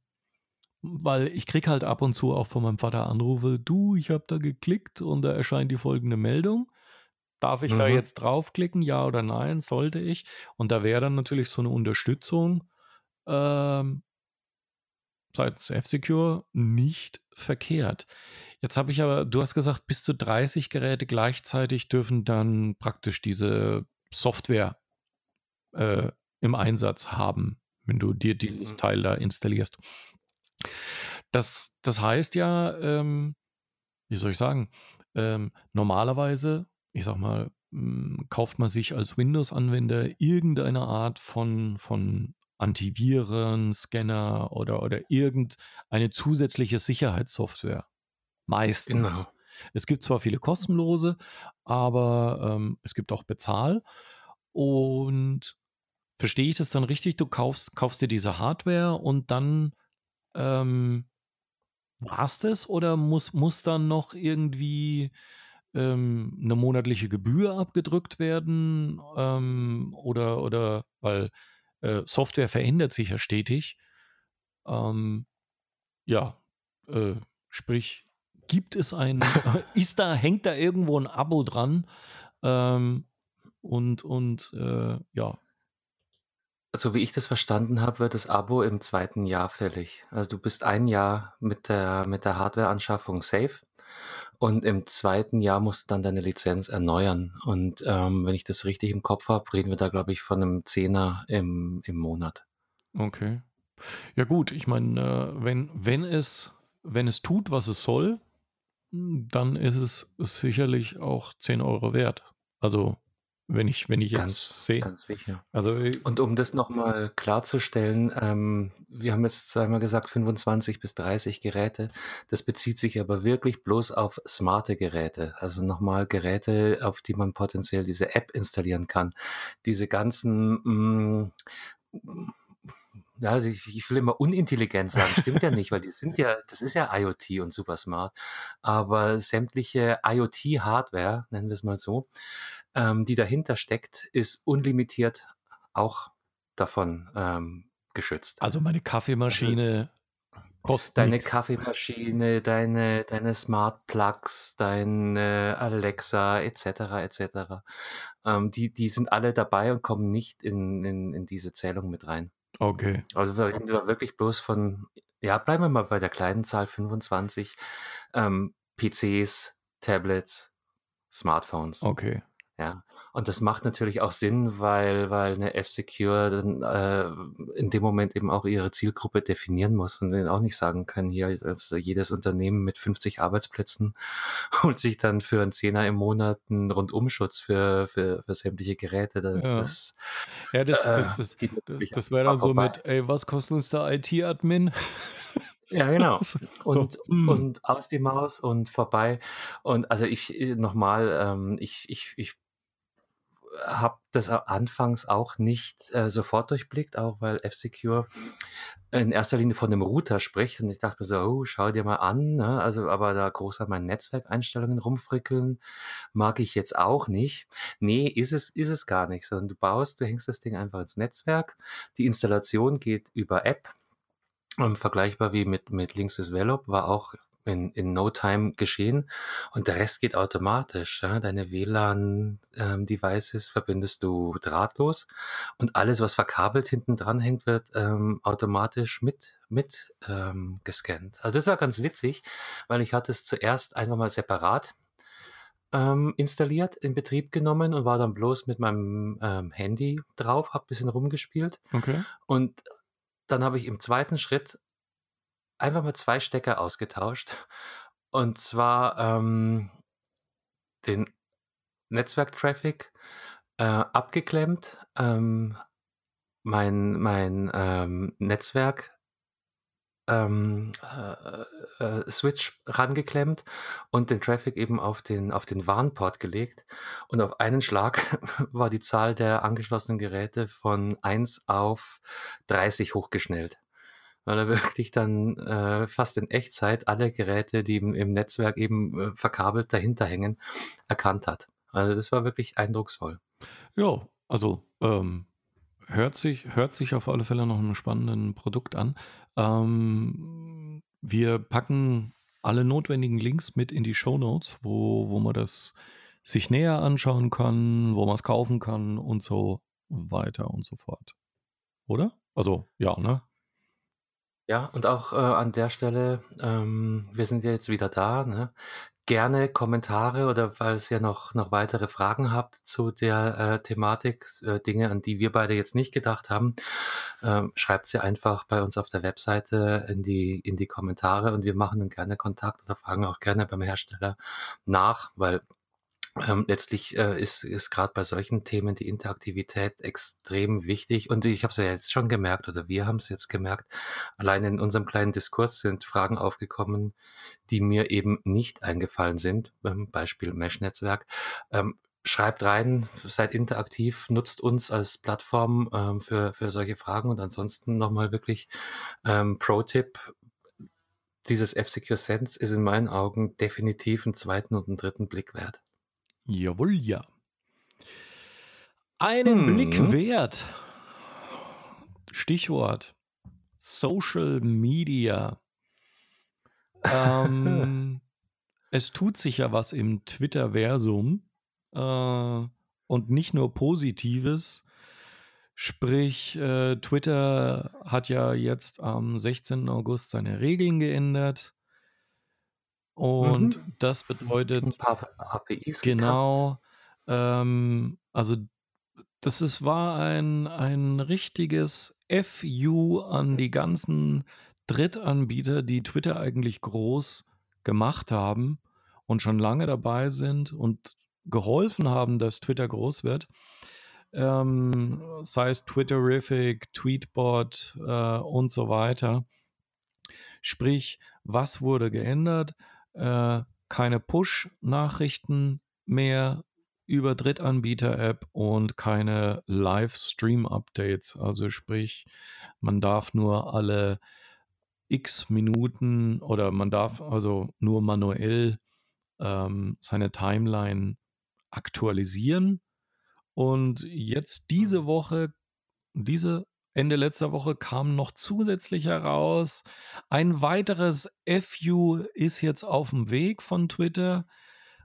weil ich krieg halt ab und zu auch von meinem Vater Anrufe, du, ich habe da geklickt und da erscheint die folgende Meldung. Darf ich da Mhm. jetzt draufklicken, ja oder nein? Sollte ich? Und da wäre dann natürlich so eine Unterstützung ähm, seitens F-Secure nicht verkehrt. Jetzt habe ich aber, du hast gesagt, bis zu 30 Geräte gleichzeitig dürfen dann praktisch diese Software äh, im Einsatz haben, wenn du dir dieses Mhm. Teil da installierst. Das, das heißt ja, ähm, wie soll ich sagen, ähm, normalerweise, ich sag mal, kauft man sich als Windows-Anwender irgendeine Art von, von Antiviren, Scanner oder, oder irgendeine zusätzliche Sicherheitssoftware. Meistens. Genau. Es gibt zwar viele kostenlose, aber ähm, es gibt auch Bezahl. Und verstehe ich das dann richtig? Du kaufst, kaufst dir diese Hardware und dann ähm, war's das oder muss, muss dann noch irgendwie ähm, eine monatliche Gebühr abgedrückt werden? Ähm, oder, oder, weil äh, Software verändert sich ja stetig. Ähm, ja, äh, sprich, gibt es ein, ist da, hängt da irgendwo ein Abo dran? Ähm, und, und äh, ja, So wie ich das verstanden habe, wird das Abo im zweiten Jahr fällig. Also du bist ein Jahr mit der, mit der Hardware-Anschaffung safe und im zweiten Jahr musst du dann deine Lizenz erneuern. Und ähm, wenn ich das richtig im Kopf habe, reden wir da, glaube ich, von einem Zehner im, im Monat. okay. Ja gut, ich meine, äh, wenn, wenn es, wenn es tut, was es soll, dann ist es sicherlich auch 10 Euro wert. Also, wenn ich, wenn ich jetzt sehe. ganz sicher. Also, äh, Und um das nochmal klarzustellen, ähm, wir haben jetzt einmal gesagt 25 bis 30 Geräte. Das bezieht sich aber wirklich bloß auf smarte Geräte. Also nochmal Geräte, auf die man potenziell diese App installieren kann. Diese ganzen, mh, ja, also ich, ich will immer unintelligent sagen, stimmt ja nicht, weil die sind ja, das ist ja IoT und super smart. Aber sämtliche IoT-Hardware, nennen wir es mal so, ähm, die dahinter steckt, ist unlimitiert auch davon ähm, geschützt. Also meine Kaffeemaschine kostet Deine nix. Kaffeemaschine, deine, deine Smart Plugs, deine Alexa etc. etc. Ähm, die, die sind alle dabei und kommen nicht in, in, in diese Zählung mit rein. Okay. Also wir reden da wirklich bloß von, ja, bleiben wir mal bei der kleinen Zahl 25 ähm, PCs, Tablets, Smartphones. Okay. Ja, und das macht natürlich auch Sinn, weil, weil eine F-Secure dann äh, in dem Moment eben auch ihre Zielgruppe definieren muss und auch nicht sagen können, hier also jedes Unternehmen mit 50 Arbeitsplätzen holt sich dann für einen Zehner im Monat einen Rundumschutz für, für, für sämtliche Geräte. Das, Ja. das, Ja, das, äh, das, das, das, das wäre dann so vorbei. mit, ey, was kostet uns der IT-Admin? Ja, genau. so, Und, hm. und aus die Maus und vorbei. Und also ich nochmal, ähm, ich, ich, ich habe das anfangs auch nicht äh, sofort durchblickt, auch weil F-Secure in erster Linie von dem Router spricht und ich dachte mir so, oh, schau dir mal an, ne? also aber da groß an meinen Netzwerkeinstellungen rumfrickeln, mag ich jetzt auch nicht. Nee, ist es, ist es gar nicht, sondern du baust, du hängst das Ding einfach ins Netzwerk, die Installation geht über App, ähm, vergleichbar wie mit, mit Links is Velop, war auch in, in No Time geschehen und der Rest geht automatisch. Ja? Deine WLAN-Devices verbindest du drahtlos und alles, was verkabelt hinten dran hängt, wird ähm, automatisch mit, mit ähm, gescannt. Also das war ganz witzig, weil ich hatte es zuerst einfach mal separat ähm, installiert, in Betrieb genommen und war dann bloß mit meinem ähm, Handy drauf, hab bisschen rumgespielt Okay. und dann habe ich im zweiten Schritt einfach mal zwei Stecker ausgetauscht. Und zwar ähm, den Netzwerktraffic äh, abgeklemmt, ähm, mein, mein ähm, Netzwerk ähm, äh, äh, Switch rangeklemmt und den Traffic eben auf den, auf den Warnport gelegt. Und auf einen Schlag war die Zahl der angeschlossenen Geräte von 1 auf 30 hochgeschnellt. Weil er wirklich dann äh, fast in Echtzeit alle Geräte, die im, im Netzwerk eben äh, verkabelt dahinter hängen, erkannt hat. Also das war wirklich eindrucksvoll. Ja, also ähm, hört, sich, hört sich auf alle Fälle noch einem spannenden Produkt an. Ähm, wir packen alle notwendigen Links mit in die Show Notes, wo, wo man das sich näher anschauen kann, wo man es kaufen kann und so weiter und so fort. Oder? Also, ja, ne? Ja, und auch äh, an der Stelle, ähm, wir sind ja jetzt wieder da, ne? Gerne Kommentare oder falls ihr noch, noch weitere Fragen habt zu der äh, Thematik, äh, Dinge, an die wir beide jetzt nicht gedacht haben, ähm, schreibt sie einfach bei uns auf der Webseite in die, in die Kommentare und wir machen dann gerne Kontakt oder fragen auch gerne beim Hersteller nach, weil ähm, letztlich äh, ist, ist gerade bei solchen Themen die Interaktivität extrem wichtig. Und ich habe es ja jetzt schon gemerkt, oder wir haben es jetzt gemerkt, allein in unserem kleinen Diskurs sind Fragen aufgekommen, die mir eben nicht eingefallen sind. Ähm, Beispiel Mesh-Netzwerk. Ähm, schreibt rein, seid interaktiv, nutzt uns als Plattform ähm, für, für solche Fragen. Und ansonsten nochmal wirklich ähm, Pro-Tipp. Dieses F-Secure Sense ist in meinen Augen definitiv einen zweiten und einen dritten Blick wert. Jawohl, ja. Einen Hm. Blick wert. Stichwort Social Media. Ähm, es tut sich ja was im Twitter-Versum äh, und nicht nur Positives. Sprich, äh, Twitter hat ja jetzt am 16. August seine Regeln geändert. Und Mhm. das bedeutet, Ein paar APIs. Genau. Ähm, also das ist, war ein, ein richtiges FU an die ganzen Drittanbieter, die Twitter eigentlich groß gemacht haben und schon lange dabei sind und geholfen haben, dass Twitter groß wird. Ähm, sei es Twitterific, Tweetbot äh, und so weiter. Sprich, was wurde geändert? Äh, keine Push-Nachrichten mehr über Drittanbieter-App und keine Livestream-Updates. Also sprich, man darf nur alle x Minuten oder man darf also nur manuell ähm, seine Timeline aktualisieren. Und jetzt diese Woche diese Ende letzter Woche kam noch zusätzlich heraus, ein weiteres FU ist jetzt auf dem Weg von Twitter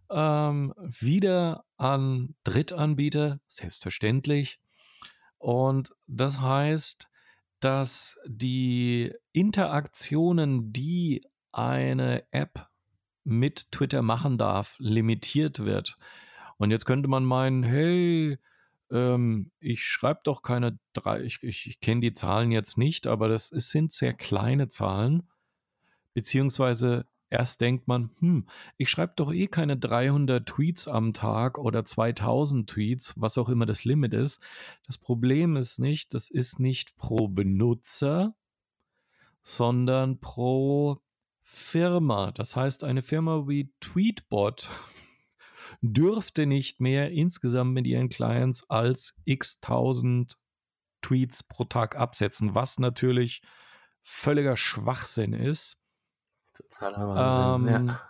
ähm, wieder an Drittanbieter, selbstverständlich. Und das heißt, dass die Interaktionen, die eine App mit Twitter machen darf, limitiert wird. Und jetzt könnte man meinen, hey, ähm, ich schreibe doch keine drei, ich, ich, kenne die Zahlen jetzt nicht, aber das ist, sind sehr kleine Zahlen. Beziehungsweise erst denkt man, hm, ich schreibe doch eh keine 300 Tweets am Tag oder 2000 Tweets, was auch immer das Limit ist. Das Problem ist nicht, das ist nicht pro Benutzer, sondern pro Firma. Das heißt, eine Firma wie Tweetbot dürfte nicht mehr insgesamt mit ihren Clients als x tausend Tweets pro Tag absetzen, was natürlich völliger Schwachsinn ist. Totaler Wahnsinn, Ähm, ja.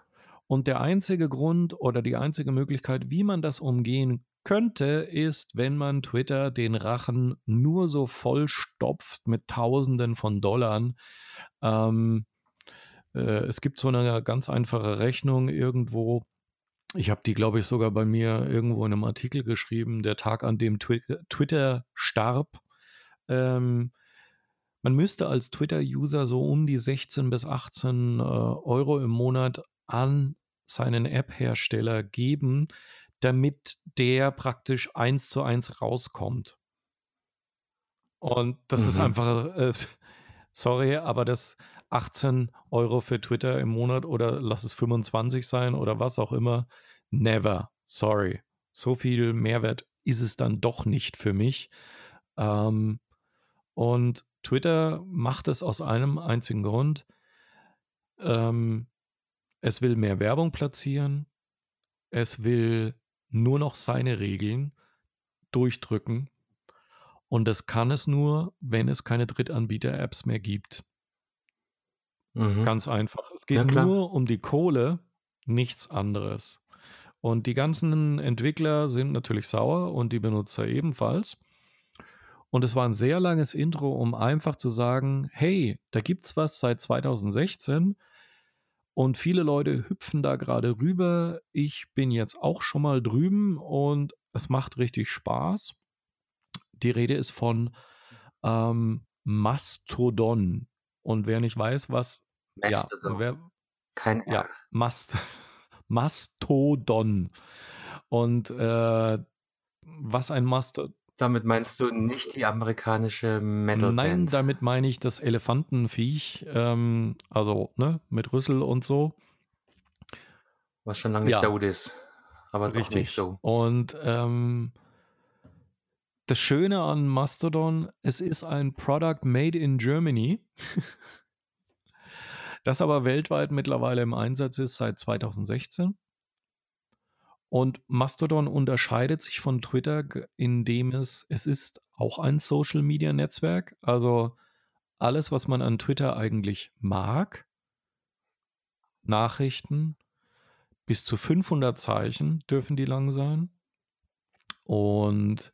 und der einzige Grund oder die einzige Möglichkeit, wie man das umgehen könnte, ist, wenn man Twitter den Rachen nur so vollstopft mit Tausenden von Dollar. Ähm, äh, es gibt so eine ganz einfache Rechnung irgendwo. Ich habe die, glaube ich, sogar bei mir irgendwo in einem Artikel geschrieben, der Tag, an dem Twi Twitter starb. Ähm, man müsste als Twitter-User so um die 16 bis 18 äh, Euro im Monat an seinen App-Hersteller geben, damit der praktisch eins zu eins rauskommt. Und das ist Mhm. einfach, äh, sorry, aber das 18 Euro für Twitter im Monat oder lass es 25 sein oder was auch immer, never, sorry. So viel Mehrwert ist es dann doch nicht für mich. Ähm, und Twitter macht es aus einem einzigen Grund. Ähm, es will mehr Werbung platzieren. Es will nur noch seine Regeln durchdrücken. Und das kann es nur, wenn es keine Drittanbieter-Apps mehr gibt. Mhm. Ganz einfach. Es Ja, geht klar. nur um die Kohle, nichts anderes. Und die ganzen Entwickler sind natürlich sauer und die Benutzer ebenfalls. Und es war ein sehr langes Intro, um einfach zu sagen, hey, da gibt's was seit 2016 und viele Leute hüpfen da gerade rüber. Ich bin jetzt auch schon mal drüben und es macht richtig Spaß. Die Rede ist von ähm, Mastodon. Und wer nicht weiß, was, ja, Mastodon. wer, Kein ja, R. Mast, Mastodon. Und äh, was ein Mastodon, Damit meinst du nicht die amerikanische nein, Metalband? damit meine ich das Elefantenviech, ähm, also ne, mit Rüssel und so. Was schon lange Ja, tot ist. Aber doch nicht richtig. so. Und ähm, das Schöne an Mastodon, es ist ein Product made in Germany, das aber weltweit mittlerweile im Einsatz ist seit 2016. Und Mastodon unterscheidet sich von Twitter, indem es, es ist auch ein Social Media Netzwerk. Also alles, was man an Twitter eigentlich mag, Nachrichten, bis zu 500 Zeichen dürfen die lang sein. Und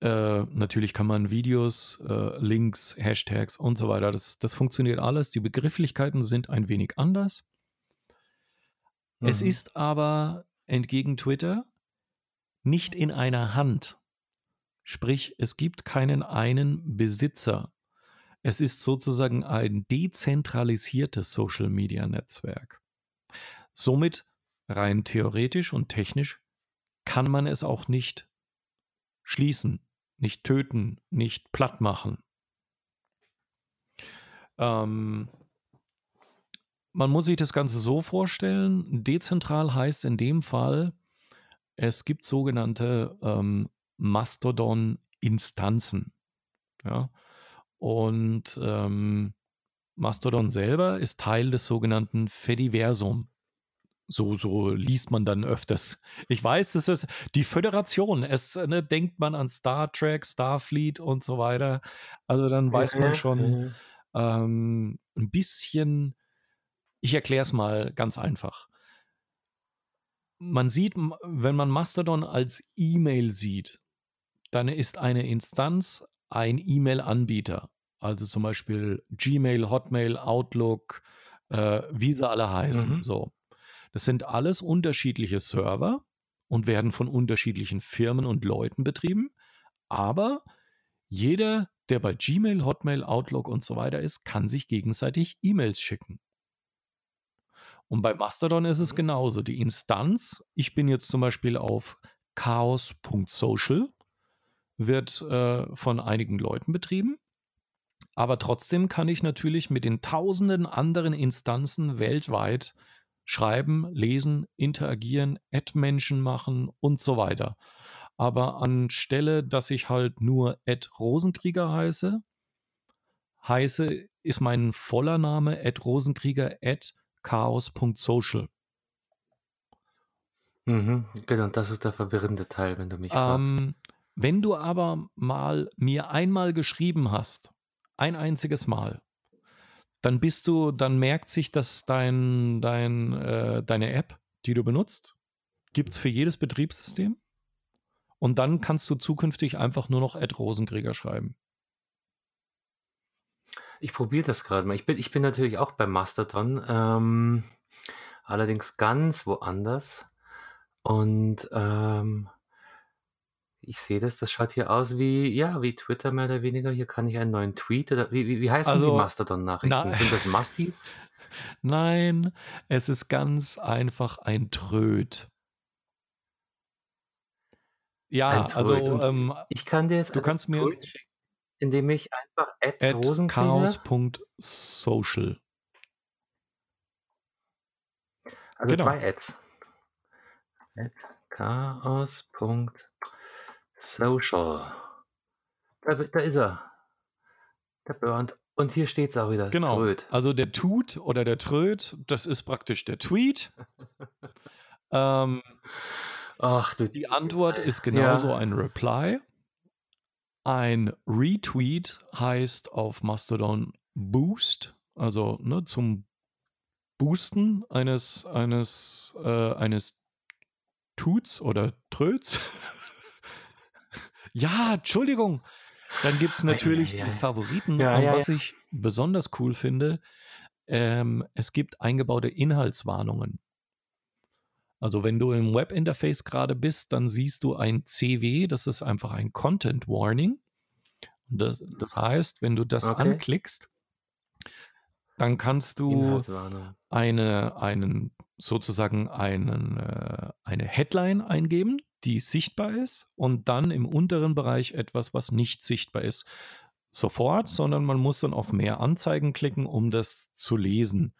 äh, natürlich kann man Videos, äh, Links, Hashtags und so weiter, das, das funktioniert alles. Die Begrifflichkeiten sind ein wenig anders. Es Mhm. ist aber entgegen Twitter nicht in einer Hand. Sprich, es gibt keinen einen Besitzer. Es ist sozusagen ein dezentralisiertes Social-Media-Netzwerk. Somit rein theoretisch und technisch kann man es auch nicht schließen, nicht töten, nicht platt machen. Ähm, man muss sich das Ganze so vorstellen, dezentral heißt in dem Fall, es gibt sogenannte ähm, Mastodon-Instanzen. Ja? Und ähm, Mastodon selber ist Teil des sogenannten Fediversum. So, so liest man dann öfters. Ich weiß, das ist die Föderation. Es ne, denkt man an Star Trek, Starfleet und so weiter. Also dann weiß man ja, schon ja. ähm, ein bisschen. Ich erkläre es mal ganz einfach. Man sieht, wenn man Mastodon als E-Mail sieht, dann ist eine Instanz ein E-Mail-Anbieter. Also zum Beispiel Gmail, Hotmail, Outlook, äh, wie sie alle heißen. Mhm. So. Das sind alles unterschiedliche Server und werden von unterschiedlichen Firmen und Leuten betrieben. Aber jeder, der bei Gmail, Hotmail, Outlook und so weiter ist, kann sich gegenseitig E-Mails schicken. Und bei Mastodon ist es Mhm. genauso. Die Instanz, ich bin jetzt zum Beispiel auf chaos.social, wird äh, von einigen Leuten betrieben. Aber trotzdem kann ich natürlich mit den tausenden anderen Instanzen weltweit schreiben, lesen, interagieren, Ad-Menschen machen und so weiter. Aber anstelle, dass ich halt nur Ed Rosenkrieger heiße, heiße, ist mein voller Name Ed Rosenkrieger at chaos.social. Mhm. Genau, das ist der verwirrende Teil, wenn du mich fragst. Ähm, wenn du aber mal mir einmal geschrieben hast, ein einziges Mal, dann bist du, dann merkt sich, dass dein, dein, äh, deine App, die du benutzt, gibt es für jedes Betriebssystem. Und dann kannst du zukünftig einfach nur noch Ed Rosenkrieger schreiben. Ich probiere das gerade mal. Ich bin, ich bin natürlich auch bei Mastodon, ähm, allerdings ganz woanders. Und ähm, ich sehe das, das schaut hier aus wie, ja, wie Twitter mehr oder weniger. Hier kann ich einen neuen Tweet oder wie, wie, wie heißen die Also, Mastodon-Nachrichten? na, Sind das Musties? nein, es ist ganz einfach ein Tröd. Ja, also Tröd. Und ähm, ich kann dir jetzt du kannst mir Tröd schicken, indem ich einfach at Rosenkrieger, chaos.social. also Genau. zwei Ads. At chaos.social. Da, da ist er. Der Burnt. Und hier steht es auch wieder. Genau. Tröd. Also der Tut oder der Tröd, das ist praktisch der Tweet. ähm, Ach du. die Antwort ist genauso Ja. ein Reply. Ein Retweet heißt auf Mastodon Boost, also ne, zum Boosten eines, eines, äh, eines Tuts oder Tröts. ja, Entschuldigung. Dann gibt es natürlich Eieiei. die Favoriten. Ja, und ja, was ich besonders cool finde, ähm, es gibt eingebaute Inhaltswarnungen. Also wenn du im Webinterface gerade bist, dann siehst du ein CW, das ist einfach ein Content Warning. Und Das, das heißt, wenn du das Okay. anklickst, dann kannst du eine, einen, sozusagen einen, äh, eine Headline eingeben, die sichtbar ist und dann im unteren Bereich etwas, was nicht sichtbar ist, sofort, sondern man muss dann auf mehr Anzeigen klicken, um das zu lesen.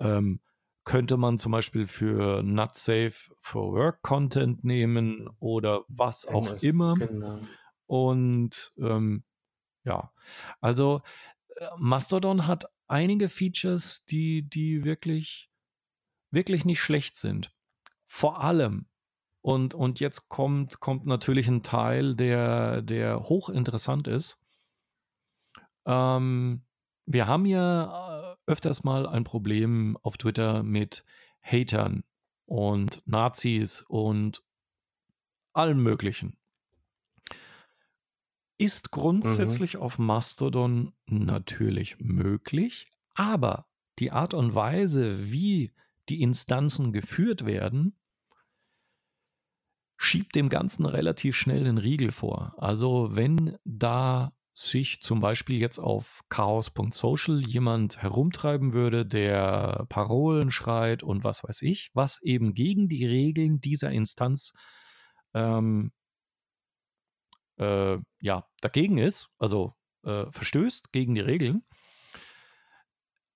Ähm, könnte man zum Beispiel für Not Safe for Work Content nehmen oder was auch immer. Genau. Und ähm, ja, also äh, Mastodon hat einige Features, die, die wirklich, wirklich nicht schlecht sind. Vor allem, und, und jetzt kommt, kommt natürlich ein Teil, der, der hochinteressant ist. Ähm, wir haben ja äh, öfters mal ein Problem auf Twitter mit Hatern und Nazis und allem Möglichen. Ist grundsätzlich auf Mastodon natürlich möglich, aber die Art und Weise, wie die Instanzen geführt werden, schiebt dem Ganzen relativ schnell den Riegel vor. Also wenn da sich zum Beispiel jetzt auf chaos.social jemand herumtreiben würde, der Parolen schreit und was weiß ich, was eben gegen die Regeln dieser Instanz ähm, äh, ja, dagegen ist, also äh, verstößt gegen die Regeln.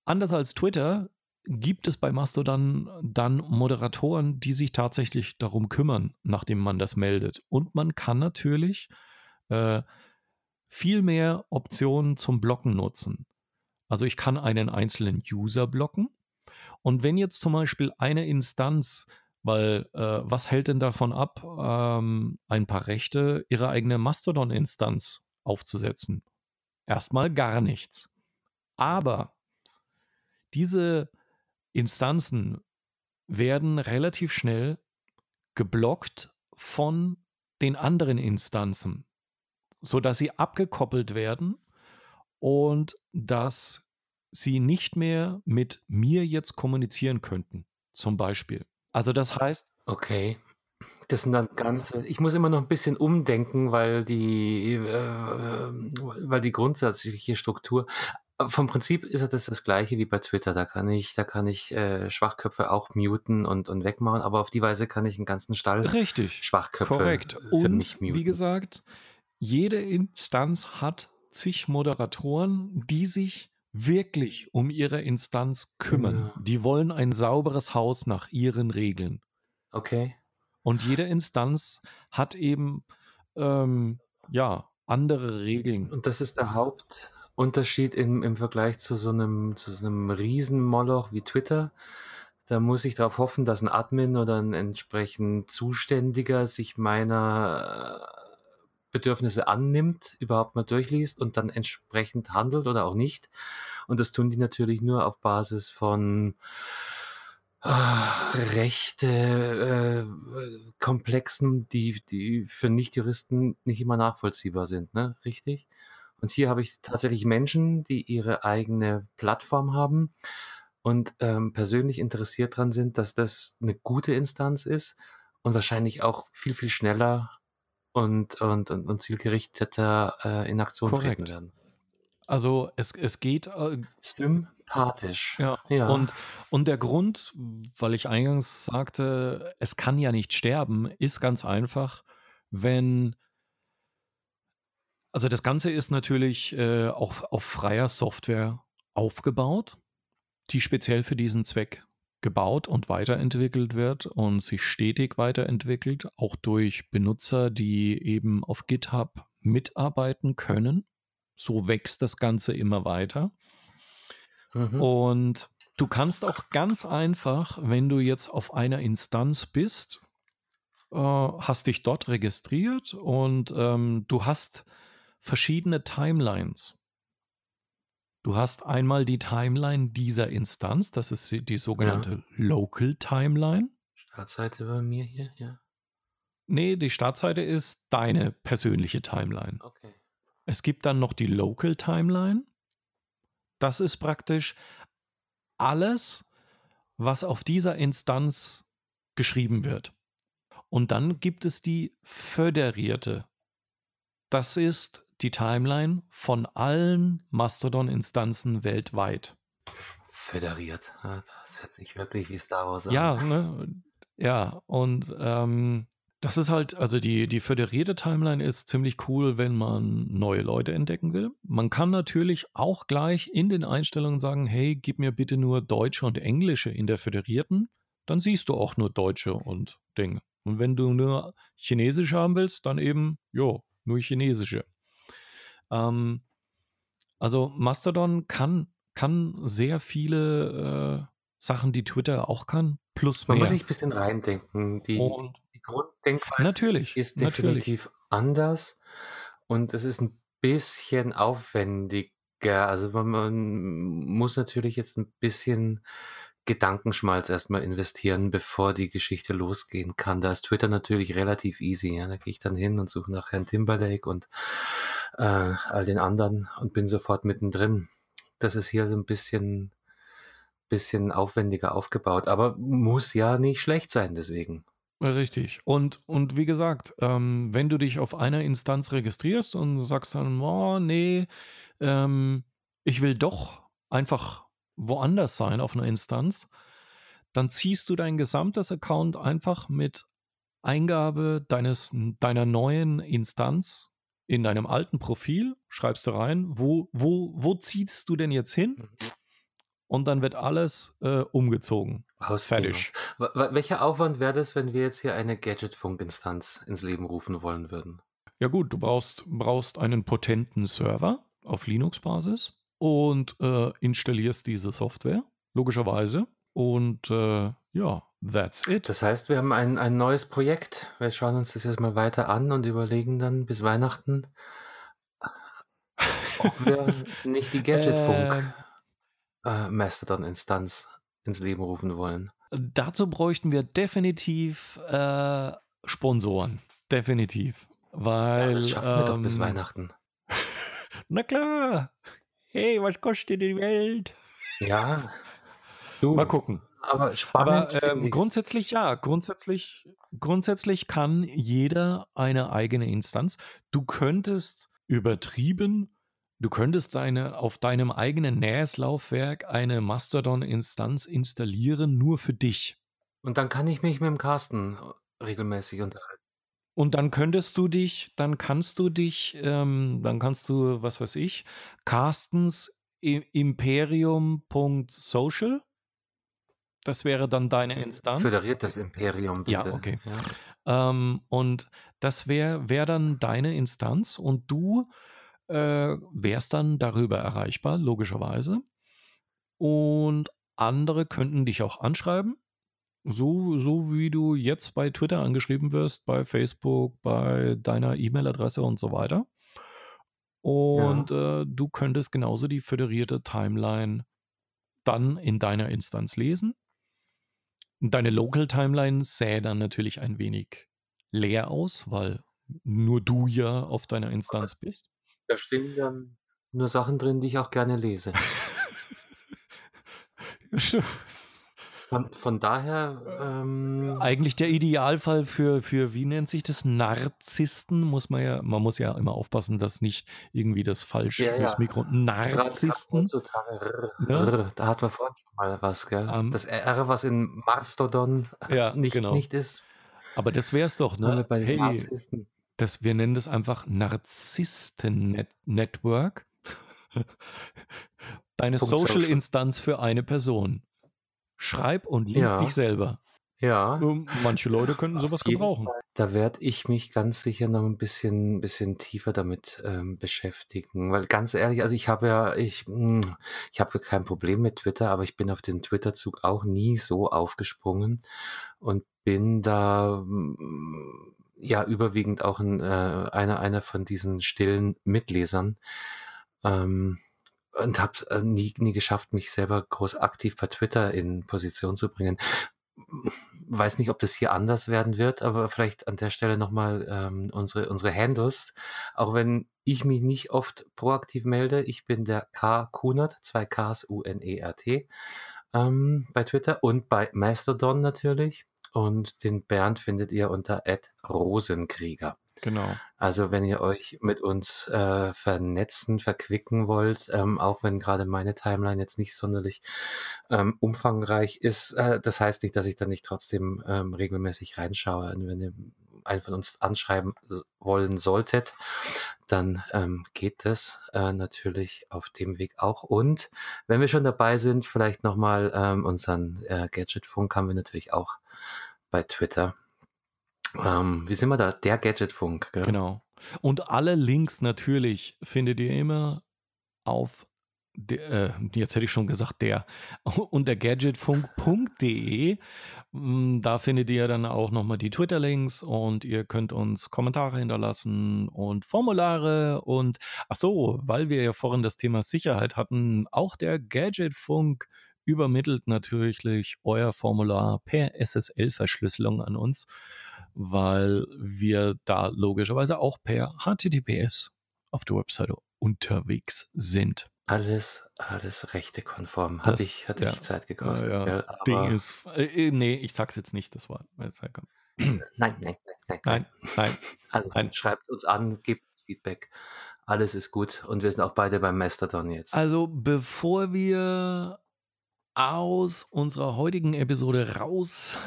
Anders als Twitter gibt es bei Mastodon dann Moderatoren, die sich tatsächlich darum kümmern, nachdem man das meldet. Und man kann natürlich äh, viel mehr Optionen zum Blocken nutzen. Also ich kann einen einzelnen User blocken. Und wenn jetzt zum Beispiel eine Instanz, weil äh, was hält denn davon ab, ähm, ein paar Rechte ihre eigene Mastodon-Instanz aufzusetzen? Erstmal gar nichts. Aber diese Instanzen werden relativ schnell geblockt von den anderen Instanzen. sodass sie abgekoppelt werden und dass sie nicht mehr mit mir jetzt kommunizieren könnten, zum Beispiel. Also das heißt, Okay. Das sind dann ganze ich muss immer noch ein bisschen umdenken, weil die äh, weil die grundsätzliche Struktur vom Prinzip ist das das Gleiche wie bei Twitter. Da kann ich da kann ich, äh, Schwachköpfe auch muten und und wegmachen, aber auf die Weise kann ich einen ganzen Stall richtig, Schwachköpfe korrekt. für Und mich wie muten. gesagt, jede Instanz hat zig Moderatoren, die sich wirklich um ihre Instanz kümmern. Genau. Die wollen ein sauberes Haus nach ihren Regeln. Okay. Und jede Instanz hat eben, ähm, ja, andere Regeln. Und das ist der Hauptunterschied im im Vergleich zu so einem zu so 'nem Riesenmoloch wie Twitter. Da muss ich darauf hoffen, dass ein Admin oder ein entsprechend Zuständiger sich meiner äh, Bedürfnisse annimmt, überhaupt mal durchliest und dann entsprechend handelt oder auch nicht. Und das tun die natürlich nur auf Basis von ah, Rechte, äh, komplexen, die die für Nichtjuristen nicht immer nachvollziehbar sind, ne? Richtig? Und hier habe ich tatsächlich Menschen, die ihre eigene Plattform haben und, ähm, persönlich interessiert dran sind, dass das eine gute Instanz ist und wahrscheinlich auch viel, viel schneller und und und und zielgerichteter, äh, in Aktion treten Korrekt. werden. Also es, es geht, äh, Sympathisch. ja, Ja. und, und der Grund, weil ich eingangs sagte, es kann ja nicht sterben, ist ganz einfach, wenn, also das Ganze ist natürlich äh, auch auf freier Software aufgebaut, die speziell für diesen Zweck gebaut und weiterentwickelt wird und sich stetig weiterentwickelt, auch durch Benutzer, die eben auf GitHub mitarbeiten können. So wächst das Ganze immer weiter. Mhm. Und du kannst auch ganz einfach, wenn du jetzt auf einer Instanz bist, äh, hast dich dort registriert und ähm, du hast verschiedene Timelines. Du hast einmal die Timeline dieser Instanz, das ist die- die Ja. sogenannte Local Timeline. Startseite bei mir hier, ja. Nee, die Startseite ist deine persönliche Timeline. Okay. Es gibt dann noch die Local Timeline. Das ist praktisch alles, was auf dieser Instanz geschrieben wird. Und dann gibt es die föderierte. Das ist die Timeline von allen Mastodon-Instanzen weltweit. Föderiert. Ah, Das hört sich wirklich wie Star Wars an. Ja, ne? Ja, und ähm, das ist halt, also die, die föderierte Timeline ist ziemlich cool, wenn man neue Leute entdecken will. Man kann natürlich auch gleich in den Einstellungen sagen, hey, gib mir bitte nur Deutsche und Englische in der föderierten. Dann siehst du auch nur Deutsche und Dinge. Und wenn du nur Chinesisch haben willst, dann eben, jo, nur Chinesische. Ähm, also Mastodon kann, kann sehr viele äh, Sachen, die Twitter auch kann, plus Man muss sich ein bisschen reindenken. Die, Und die Grunddenkweise natürlich, ist natürlich. definitiv anders und es ist ein bisschen aufwendiger. Also man, man muss natürlich jetzt ein bisschen Gedankenschmalz erstmal investieren, bevor die Geschichte losgehen kann. Da ist Twitter natürlich relativ easy. Ja? Da gehe ich dann hin und suche nach Herrn Timberlake und äh, all den anderen und bin sofort mittendrin. Das ist hier so ein bisschen, bisschen aufwendiger aufgebaut, aber muss ja nicht schlecht sein deswegen. Richtig. Und, und wie gesagt, ähm, wenn du dich auf einer Instanz registrierst und sagst dann, oh, nee, ähm, ich will doch einfach woanders sein auf einer Instanz, dann ziehst du dein gesamtes Account einfach mit Eingabe deines, deiner neuen Instanz in deinem alten Profil, schreibst du rein, wo, wo, wo ziehst du denn jetzt hin? Mhm. Und dann wird alles äh, umgezogen. Rausgehen Fertig. Welcher Aufwand wäre das, wenn wir jetzt hier eine Gadgetfunk-Instanz ins Leben rufen wollen würden? Ja gut, du brauchst, brauchst einen potenten Server auf Linux-Basis und äh, installierst diese Software, logischerweise. Und äh, ja, that's it. Das heißt, wir haben ein, ein neues Projekt. Wir schauen uns das jetzt mal weiter an und überlegen dann bis Weihnachten, ob wir nicht die Gadgetfunk Ähm, äh, Mastodon-Instanz ins Leben rufen wollen. dazu bräuchten wir definitiv äh, Sponsoren. Definitiv. Weil. Ja, das schaffen wir doch bis ähm, Weihnachten. na klar. Hey, was kostet die Welt? Ja, Mal du, gucken. aber spannend Aber ähm, grundsätzlich ja, grundsätzlich, grundsätzlich kann jeder eine eigene Instanz. Du könntest übertrieben, du könntest deine auf deinem eigenen NAS-Laufwerk eine Mastodon-Instanz installieren, nur für dich. Und dann kann ich mich mit dem Carsten regelmäßig unterhalten. Und dann könntest du dich, dann kannst du dich, ähm, dann kannst du, was weiß ich, Carstens Imperium.social, das wäre dann deine Instanz. Föderiertes Imperium, Ja, bitte. okay. Ja. Ähm, und das wäre wär dann deine Instanz und du äh, wärst dann darüber erreichbar, logischerweise. Und andere könnten dich auch anschreiben, so, so wie du jetzt bei Twitter angeschrieben wirst, bei Facebook, bei deiner E-Mail-Adresse und so weiter. Und äh, du könntest genauso die föderierte Timeline dann in deiner Instanz lesen. Deine Local Timeline sähe dann natürlich ein wenig leer aus, weil nur du ja auf deiner Instanz bist. Da stehen dann nur Sachen drin, die ich auch gerne lese. Von, von daher, ähm, Eigentlich der Idealfall für, für, wie nennt sich das, Narzissten, muss man ja, man muss ja immer aufpassen, dass nicht irgendwie das falsch Ja, ja. Mikro, Narzissten, Ja. da hat man vorhin schon mal was, gell? Ähm, das R, was in Mastodon ja, nicht, genau. nicht ist, Aber das wär's doch, haben wir ne? bei den Hey, Narzissten. das, wir nennen das einfach Narzissten-Network. Deine Punkt social. Social-Instanz für eine Person. Schreib und lies Ja. dich selber. Ja, Ähm, Manche Leute könnten sowas gebrauchen. Fall. Da werde ich mich ganz sicher noch ein bisschen, bisschen tiefer damit ähm, beschäftigen. Weil ganz ehrlich, also ich habe ja, ich, mh, ich habe kein Problem mit Twitter, aber ich bin auf den Twitter-Zug auch nie so aufgesprungen und bin da mh, ja überwiegend auch ein, äh, einer, einer von diesen stillen Mitlesern. Ähm, und habe äh, nie, nie geschafft, mich selber groß aktiv bei Twitter in Position zu bringen. Weiß nicht, ob das hier anders werden wird, aber vielleicht an der Stelle nochmal ähm, unsere, unsere Handles. Auch wenn ich mich nicht oft proaktiv melde, ich bin der K. Kunert, zwei Ks U-N-E-R-T, ähm, bei Twitter und bei Mastodon natürlich. Und den Bernd findet ihr unter Rosenkrieger. Genau. Also wenn ihr euch mit uns äh, vernetzen, verquicken wollt, ähm, auch wenn gerade meine Timeline jetzt nicht sonderlich ähm, umfangreich ist, äh, das heißt nicht, dass ich da nicht trotzdem ähm, regelmäßig reinschaue. Und wenn ihr einen von uns anschreiben wollen solltet, dann ähm, geht das äh, natürlich auf dem Weg auch. Und wenn wir schon dabei sind, vielleicht nochmal ähm, unseren äh, Gadgetfunk haben wir natürlich auch bei Twitter. Ähm, wie sind wir da? Der Gadgetfunk. Gell? Genau. Und alle Links natürlich findet ihr immer auf, der, äh, jetzt hätte ich schon gesagt, der, unter gadgetfunk.de. Mm, Da findet ihr dann auch nochmal die Twitter-Links und ihr könnt uns Kommentare hinterlassen und Formulare und ach so, weil wir ja vorhin das Thema Sicherheit hatten, auch der Gadgetfunk übermittelt natürlich euer Formular per SSL-Verschlüsselung an uns, weil wir da logischerweise auch per HTTPS auf der Webseite unterwegs sind. Alles, alles rechtekonform. Hat Das- ich, hat ja. ich Zeit gekostet. Ja, ja. Ding ist, äh, nee, ich sag's jetzt nicht, das war. jetzt halt komm. nein, nein, nein, nein, Nein, nein. Also nein. schreibt uns an, gebt uns Feedback. Alles ist gut und wir sind auch beide beim Mastodon jetzt. Also, bevor wir aus unserer heutigen Episode raus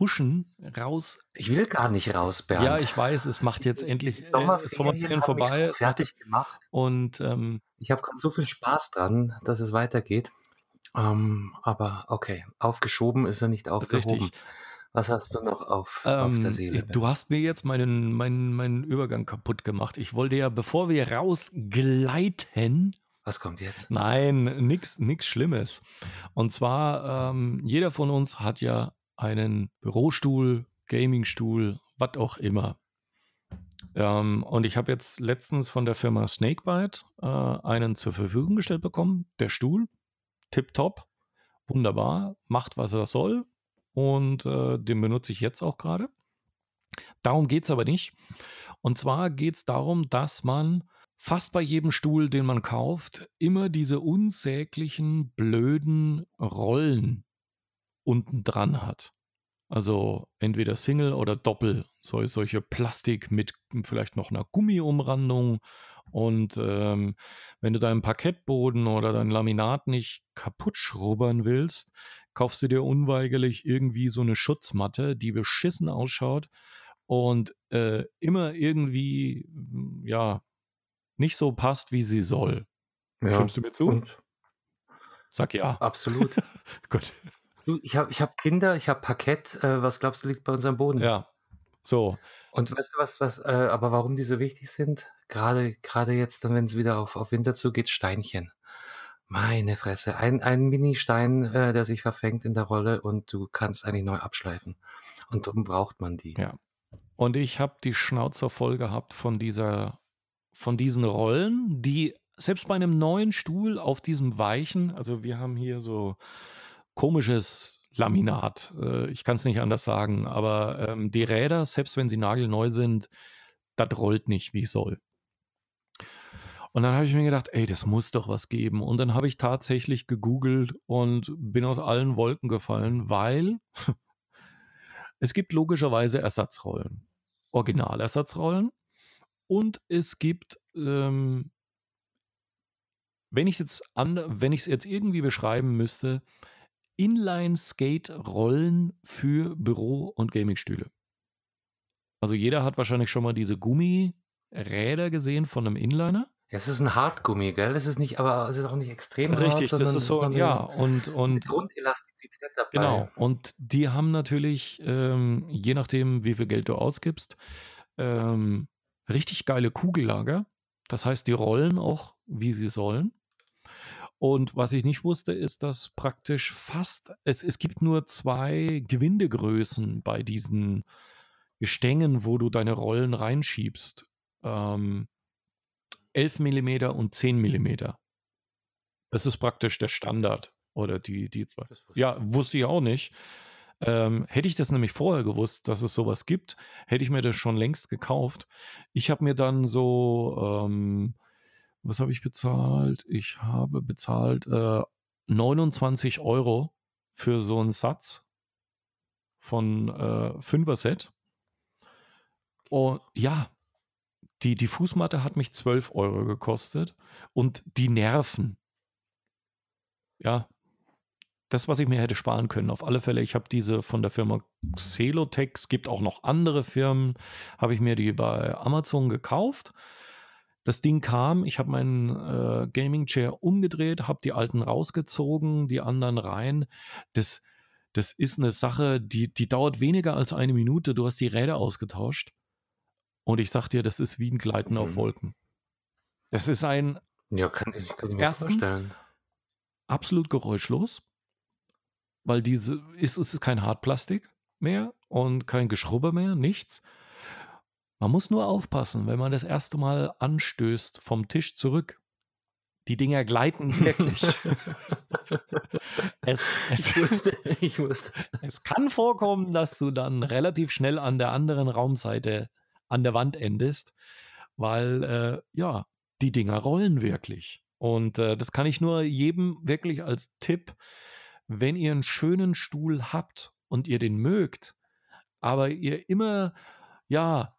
huschen, raus. ich will gar nicht raus, Bernd. Ja, ich weiß, es macht jetzt endlich äh, Sommerferien, Sommerferien vorbei. So fertig gemacht. Und ähm, Ich habe gerade so viel Spaß dran, dass es weitergeht. Ähm, aber okay, aufgeschoben ist er nicht aufgehoben. richtig. Was hast du noch auf, auf Ähm, der Seele? ich, du hast mir jetzt meinen, meinen, meinen Übergang kaputt gemacht. Ich wollte ja, bevor wir rausgleiten, Was kommt jetzt? Nein, nichts nix Schlimmes. Und zwar, ähm, jeder von uns hat ja einen Bürostuhl, Gamingstuhl, was auch immer. Ähm, und ich habe jetzt letztens von der Firma Snakebite äh, einen zur Verfügung gestellt bekommen. Der Stuhl, tipptopp, wunderbar, macht, was er soll. Und äh, den benutze ich jetzt auch gerade. Darum geht es aber nicht. Und zwar geht es darum, dass man fast bei jedem Stuhl, den man kauft, immer diese unsäglichen blöden Rollen unten dran hat. Also entweder Single oder Doppel, so, solche Plastik mit vielleicht noch einer Gummiumrandung. Und ähm, wenn du deinen Parkettboden oder dein Laminat nicht kaputt schrubbern willst, kaufst du dir unweigerlich irgendwie so eine Schutzmatte, die beschissen ausschaut und äh, immer irgendwie, ja, nicht so passt, wie sie soll. Ja, Stimmst du mir zu? Sag ja. absolut. Gut. Ich habe ich hab Kinder, ich habe Parkett. Äh, was glaubst du, liegt bei uns am Boden? Ja. So. Und weißt du was, was, äh, aber warum die so wichtig sind? Gerade, gerade jetzt, dann, wenn es wieder auf, auf Winter zugeht, Steinchen. Meine Fresse. Ein, ein Mini-Stein, äh, der sich verfängt in der Rolle und du kannst eigentlich neu abschleifen. Und darum braucht man die. Ja. Und ich habe die Schnauze voll gehabt von dieser, von diesen Rollen, die selbst bei einem neuen Stuhl auf diesem weichen, also wir haben hier so komisches Laminat, äh, ich kann es nicht anders sagen, aber ähm, die Räder, selbst wenn sie nagelneu sind, das rollt nicht wie soll. Und dann habe ich mir gedacht, ey, das muss doch was geben. Und dann habe ich tatsächlich gegoogelt und bin aus allen Wolken gefallen, weil es gibt logischerweise Ersatzrollen, Originalersatzrollen. Und es gibt, ähm, wenn ich jetzt an, wenn ich es jetzt irgendwie beschreiben müsste, Inline-Skate-Rollen für Büro- und Gamingstühle. Also jeder hat wahrscheinlich schon mal diese Gummiräder gesehen von einem Inliner. Ja, es ist ein Hartgummi, gell? Es ist nicht, aber es ist auch nicht extrem hart, Richtig, sondern das es ist ist so, eine, ja, und, und Grundelastizität dabei. genau. Und die haben natürlich, ähm, je nachdem, wie viel Geld du ausgibst, ähm, richtig geile Kugellager. Das heißt, die rollen auch, wie sie sollen. Und was ich nicht wusste, ist, dass praktisch fast, es, es gibt nur zwei Gewindegrößen bei diesen Gestängen, wo du deine Rollen reinschiebst. Ähm, 11 mm und 10 mm. Das ist praktisch der Standard. Oder die, die zwei. Wusste Ja, wusste ich auch nicht. Ähm, hätte ich das nämlich vorher gewusst, dass es sowas gibt, hätte ich mir das schon längst gekauft. Ich habe mir dann so, ähm, was habe ich bezahlt? Ich habe bezahlt äh, 29 Euro für so einen Satz von äh, 5er Set. Und ja, die, die Fußmatte hat mich 12 Euro gekostet und die Nerven, ja, das, was ich mir hätte sparen können. Auf alle Fälle, ich habe diese von der Firma Xelotex, gibt auch noch andere Firmen, habe ich mir die bei Amazon gekauft. Das Ding kam, ich habe meinen äh, Gaming Chair umgedreht, habe die alten rausgezogen, die anderen rein. Das, das ist eine Sache, die, die dauert weniger als eine Minute. Du hast die Räder ausgetauscht. Und ich sag dir, das ist wie ein Gleiten auf Mhm. Wolken. Das ist ein Ja, kann ich, kann ich mir erstens vorstellen. absolut geräuschlos, weil diese ist es ist kein Hartplastik mehr und kein Geschrubber mehr, nichts. Man muss nur aufpassen, wenn man das erste Mal anstößt vom Tisch zurück. Die Dinger gleiten wirklich. es, es, Ich wusste, ich wusste. es kann vorkommen, dass du dann relativ schnell an der anderen Raumseite an der Wand endest, weil äh, ja, die Dinger rollen wirklich. Und äh, das kann ich nur jedem wirklich als Tipp, wenn ihr einen schönen Stuhl habt und ihr den mögt, aber ihr immer, ja,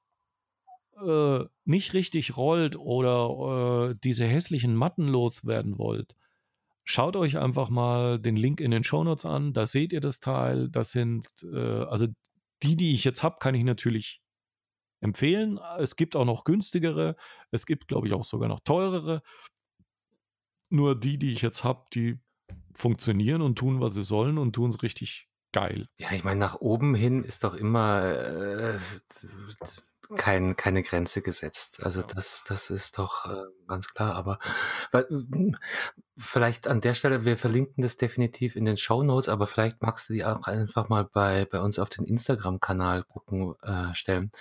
äh, nicht richtig rollt oder äh, diese hässlichen Matten loswerden wollt, schaut euch einfach mal den Link in den Shownotes an. Da seht ihr das Teil. Das sind, äh, also die, die ich jetzt habe, kann ich natürlich empfehlen. Es gibt auch noch günstigere. Es gibt, glaube ich, auch sogar noch teurere. Nur die, die ich jetzt habe, die funktionieren und tun, was sie sollen und tun es richtig geil. Ja, ich meine, nach oben hin ist doch immer äh, kein, keine Grenze gesetzt. Also das, das ist doch äh, ganz klar. Aber weil, mm, vielleicht an der Stelle, wir verlinken das definitiv in den Show Notes, aber vielleicht magst du die auch einfach mal bei, bei uns auf den Instagram-Kanal gucken, äh, stellen.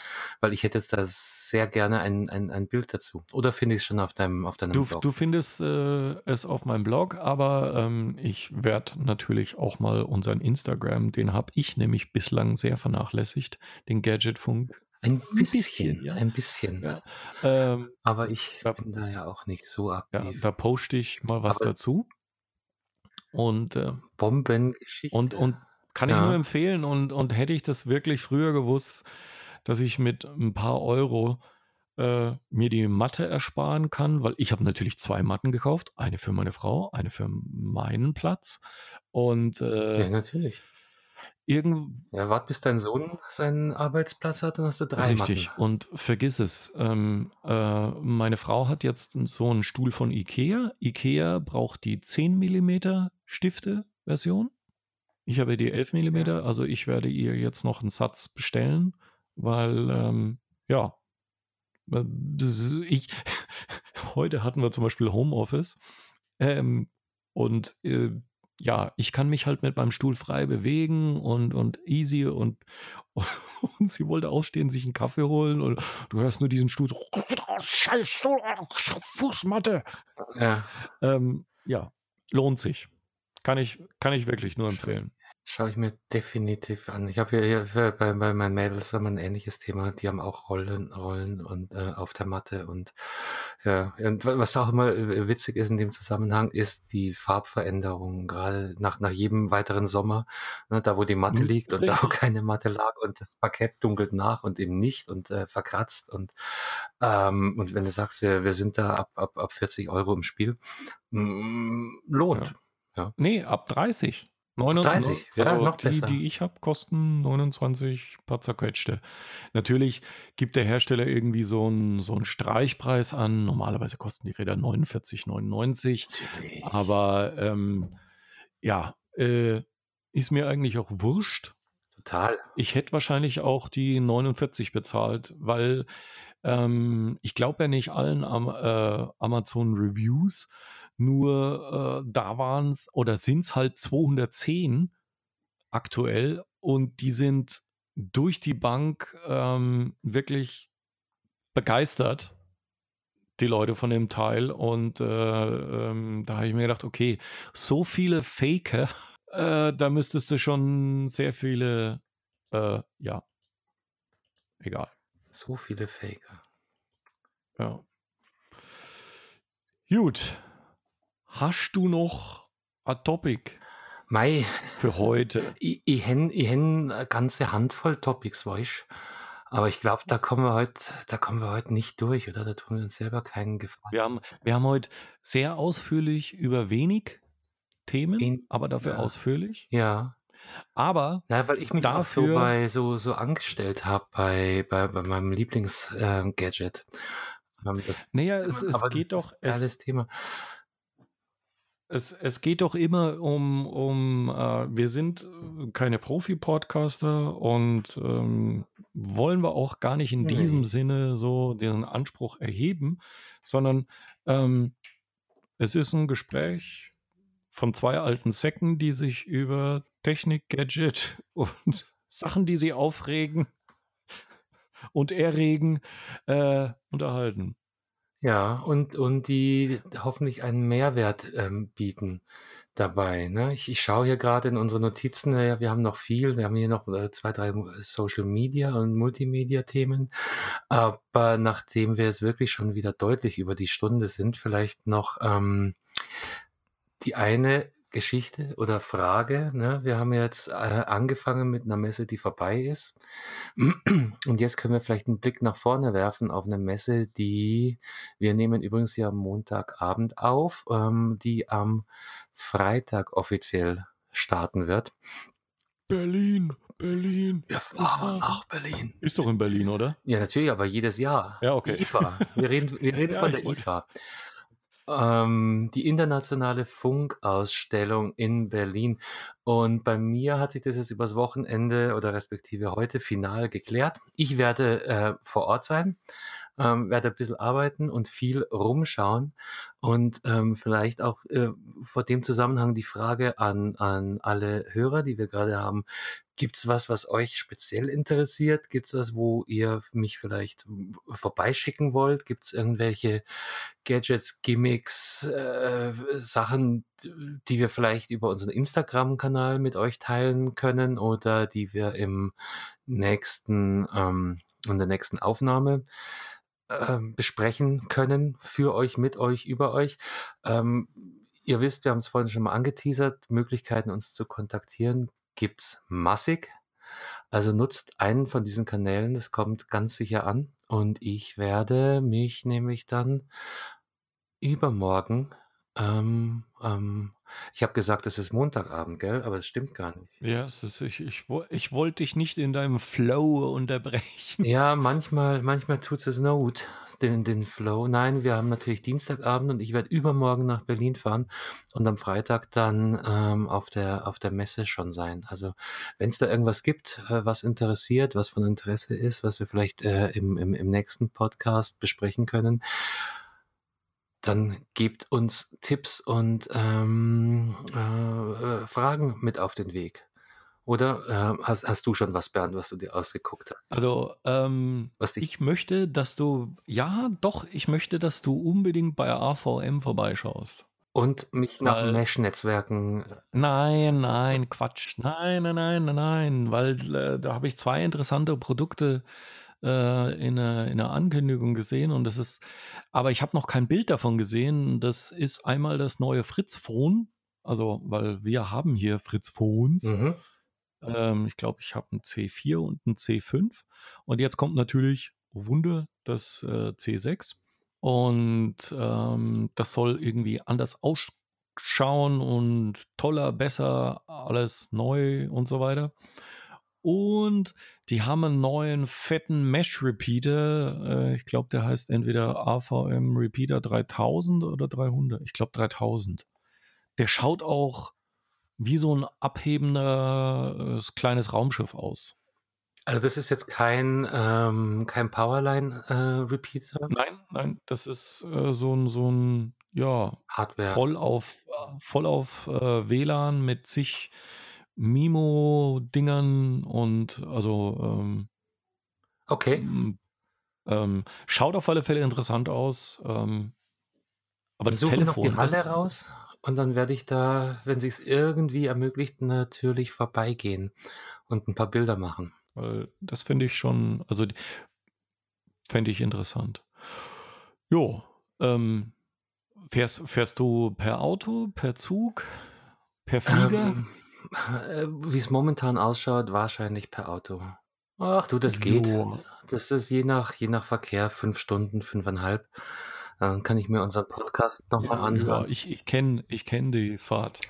Weil ich hätte jetzt da sehr gerne ein, ein, ein Bild dazu. Oder finde ich es schon auf deinem, auf deinem Du, Blog? du findest äh, es auf meinem Blog, aber ähm, ich werde natürlich auch mal unseren Instagram, den habe ich nämlich bislang sehr vernachlässigt, den Gadgetfunk Ein bisschen, bisschen, ja. ein bisschen. Ja. Ähm, Aber ich da, bin da ja auch nicht so ja, aktiv. da poste ich mal was Aber dazu. Und, äh, und, Bombengeschichte. und kann ich nur Ja. empfehlen. Und, und hätte ich das wirklich früher gewusst, dass ich mit ein paar Euro äh, mir die Matte ersparen kann, weil ich habe natürlich zwei Matten gekauft. Eine für meine Frau, eine für meinen Platz. Und äh, Ja, natürlich. Irgend, Ja, wart bis dein Sohn seinen Arbeitsplatz hat, dann hast du drei Matten. Richtig, und vergiss es. Ähm, äh, meine Frau hat jetzt so einen Stuhl von Ikea. Ikea braucht die 10 mm Stifte-Version. Ich habe die 11 mm, Ja. also ich werde ihr jetzt noch einen Satz bestellen, weil, ähm, ja, äh, ich, heute hatten wir zum Beispiel Homeoffice ähm, und äh, ja, ich kann mich halt mit meinem Stuhl frei bewegen und, und easy und, und sie wollte aufstehen, sich einen Kaffee holen und du hörst nur diesen Stuhl so, scheiß Stuhl, Fußmatte. Ja. Ähm, ja, lohnt sich. Kann ich, kann ich wirklich nur empfehlen. Schaue ich mir definitiv an. Ich habe ja hier für- bei, bei meinen Mädels haben ein ähnliches Thema. Die haben auch Rollen, Rollen und äh, auf der Matte und ja. Und wa- was auch immer äh, witzig ist in dem Zusammenhang, ist die Farbveränderung. Gerade nach, nach jedem weiteren Sommer, ne, da wo die Matte Hm, liegt und da wo keine Matte lag und das Parkett dunkelt nach und eben nicht und äh, verkratzt und ähm, und wenn du sagst, wir, wir sind da ab, ab, ab 40 Euro im Spiel, mm, lohnt. Ja. Ja. Nee, ab 30. Neun- 30, ja, also noch die, besser. die ich habe, kosten 29 paar zerquetschte. Natürlich gibt der Hersteller irgendwie so einen so einen Streichpreis an. Normalerweise kosten die Räder 49,99. Natürlich. Aber ähm, ja, äh, ist mir eigentlich auch wurscht. Total. Ich hätte wahrscheinlich auch die 49 bezahlt, weil ähm, ich glaube ja nicht allen am, äh, Amazon Reviews, nur äh, da waren es oder sind es halt 210 aktuell und die sind durch die Bank ähm, wirklich begeistert, die Leute von dem Teil. Und äh, ähm, da habe ich mir gedacht, okay, so viele Faker, äh, da müsstest du schon sehr viele, äh, ja, egal. So viele Faker. Ja. Gut. Hast du noch ein Topic Mei, für heute? ich, ich hen eine ganze Handvoll Topics, weißt Aber ich glaube, da kommen wir heute, da kommen wir heute nicht durch, oder? Da tun wir uns selber keinen Gefallen. Wir haben, wir haben heute sehr ausführlich über wenig Themen, In- aber dafür ja. ausführlich. Ja. Aber Ja, weil ich mich auch so Dafür- bei so, so angestellt habe bei, bei, bei meinem Lieblings-Gadget. Ähm, das, naja, es, es geht doch, ist ein geiles es, Thema. Es, es geht doch immer um, um äh, wir sind äh, keine Profi-Podcaster und ähm, wollen wir auch gar nicht in Nee. diesem Sinne so den Anspruch erheben, sondern ähm, es ist ein Gespräch von zwei alten Säcken, die sich über Technik, Gadget und Sachen, die sie aufregen und erregen, äh, unterhalten. Ja, und, und die hoffentlich einen Mehrwert ähm, bieten dabei. Ne? Ich, ich schaue hier gerade in unsere Notizen, ja, wir haben noch viel, wir haben hier noch äh, zwei, drei Social Media und Multimedia-Themen. Aber nachdem wir es wirklich schon wieder deutlich über die Stunde sind, vielleicht noch ähm, die eine Geschichte oder Frage. Ne? Wir haben jetzt äh, angefangen mit einer Messe, die vorbei ist. Und jetzt können wir vielleicht einen Blick nach vorne werfen auf eine Messe, die wir nehmen übrigens ja am Montagabend auf, ähm, die am Freitag offiziell starten wird. Berlin, Berlin. Wir fahren nach Berlin. Ist doch in Berlin, oder? Ja, natürlich, aber jedes Jahr. Ja, okay. Die IFA. Wir reden, wir reden Ja, von der IFA. Ähm, die internationale Funkausstellung in Berlin. Und bei mir hat sich das jetzt übers Wochenende oder respektive heute final geklärt. Ich werde äh, vor Ort sein, ähm, werde ein bisschen arbeiten und viel rumschauen. Und ähm, vielleicht auch äh, vor dem Zusammenhang die Frage an, an alle Hörer, die wir gerade haben. Gibt's was, was euch speziell interessiert? Gibt's was, wo ihr mich vielleicht vorbeischicken wollt? Gibt's irgendwelche Gadgets, Gimmicks, äh, Sachen, die wir vielleicht über unseren Instagram-Kanal mit euch teilen können oder die wir im nächsten ähm, in der nächsten Aufnahme äh, besprechen können, für euch, mit euch, über euch. Ähm, ihr wisst, wir haben es vorhin schon mal angeteasert, Möglichkeiten uns zu kontaktieren gibt es massig. Also nutzt einen von diesen Kanälen, das kommt ganz sicher an. Und ich werde mich nämlich dann übermorgen ähm, ähm, ich habe gesagt, es ist Montagabend, gell? Aber es stimmt gar nicht. Ja, es ist, ich, ich, ich wollte dich nicht in deinem Flow unterbrechen. Ja, manchmal, manchmal tut es Not, den, den Flow. Nein, wir haben natürlich Dienstagabend und ich werde übermorgen nach Berlin fahren und am Freitag dann ähm, auf, der, auf der Messe schon sein. Also wenn es da irgendwas gibt, äh, was interessiert, was von Interesse ist, was wir vielleicht äh, im, im, im nächsten Podcast besprechen können, dann gebt uns Tipps und ähm, äh, Fragen mit auf den Weg. Oder äh, hast, hast du schon was, Bernd, was du dir ausgeguckt hast? Also, ähm, was ich möchte, dass du, ja, doch, ich möchte, dass du unbedingt bei AVM vorbeischaust. Und mich nach Mesh-Netzwerken. Äh nein, nein, Quatsch. Nein, nein, nein, nein, nein, weil äh, da habe ich zwei interessante Produkte äh, in, einer, in einer Ankündigung gesehen und das ist, aber ich habe noch kein Bild davon gesehen. Das ist einmal das neue Fritz-Phone, also weil wir haben hier Fritz-Phones. Mhm. Ähm, ich glaube, ich habe ein C4 und ein C5 und jetzt kommt natürlich, oh Wunder, das äh, C6 und ähm, das soll irgendwie anders ausschauen und toller, besser, alles neu und so weiter. Und die haben einen neuen fetten Mesh Repeater. Äh, ich glaube, der heißt entweder AVM Repeater 3000 oder 300. Ich glaube 3000. Der schaut auch wie so ein abhebender kleines Raumschiff aus. Also das ist jetzt kein, ähm, kein Powerline äh? Nein, nein, das ist äh, so ein, so ein, ja, Hardware. voll auf, voll auf äh, WLAN mit sich Mimo-Dingern und also ähm, okay. Ähm, schaut auf alle Fälle interessant aus. Ähm, aber das Telefon. Noch die Halle raus und dann werde ich da, wenn sich es irgendwie ermöglicht, natürlich vorbeigehen und ein paar Bilder machen. Weil das finde ich schon, also fände ich interessant. Jo, ähm, fährst, fährst du per Auto, per Zug, per Flieger? Ähm, äh, Wie es momentan ausschaut, wahrscheinlich per Auto. Ach du, das geht. Jo. Das ist je nach, je nach Verkehr fünf Stunden, fünfeinhalb. Dann kann ich mir unseren Podcast nochmal ja, anhören. Ja, ich, ich kenne ich kenn die Fahrt.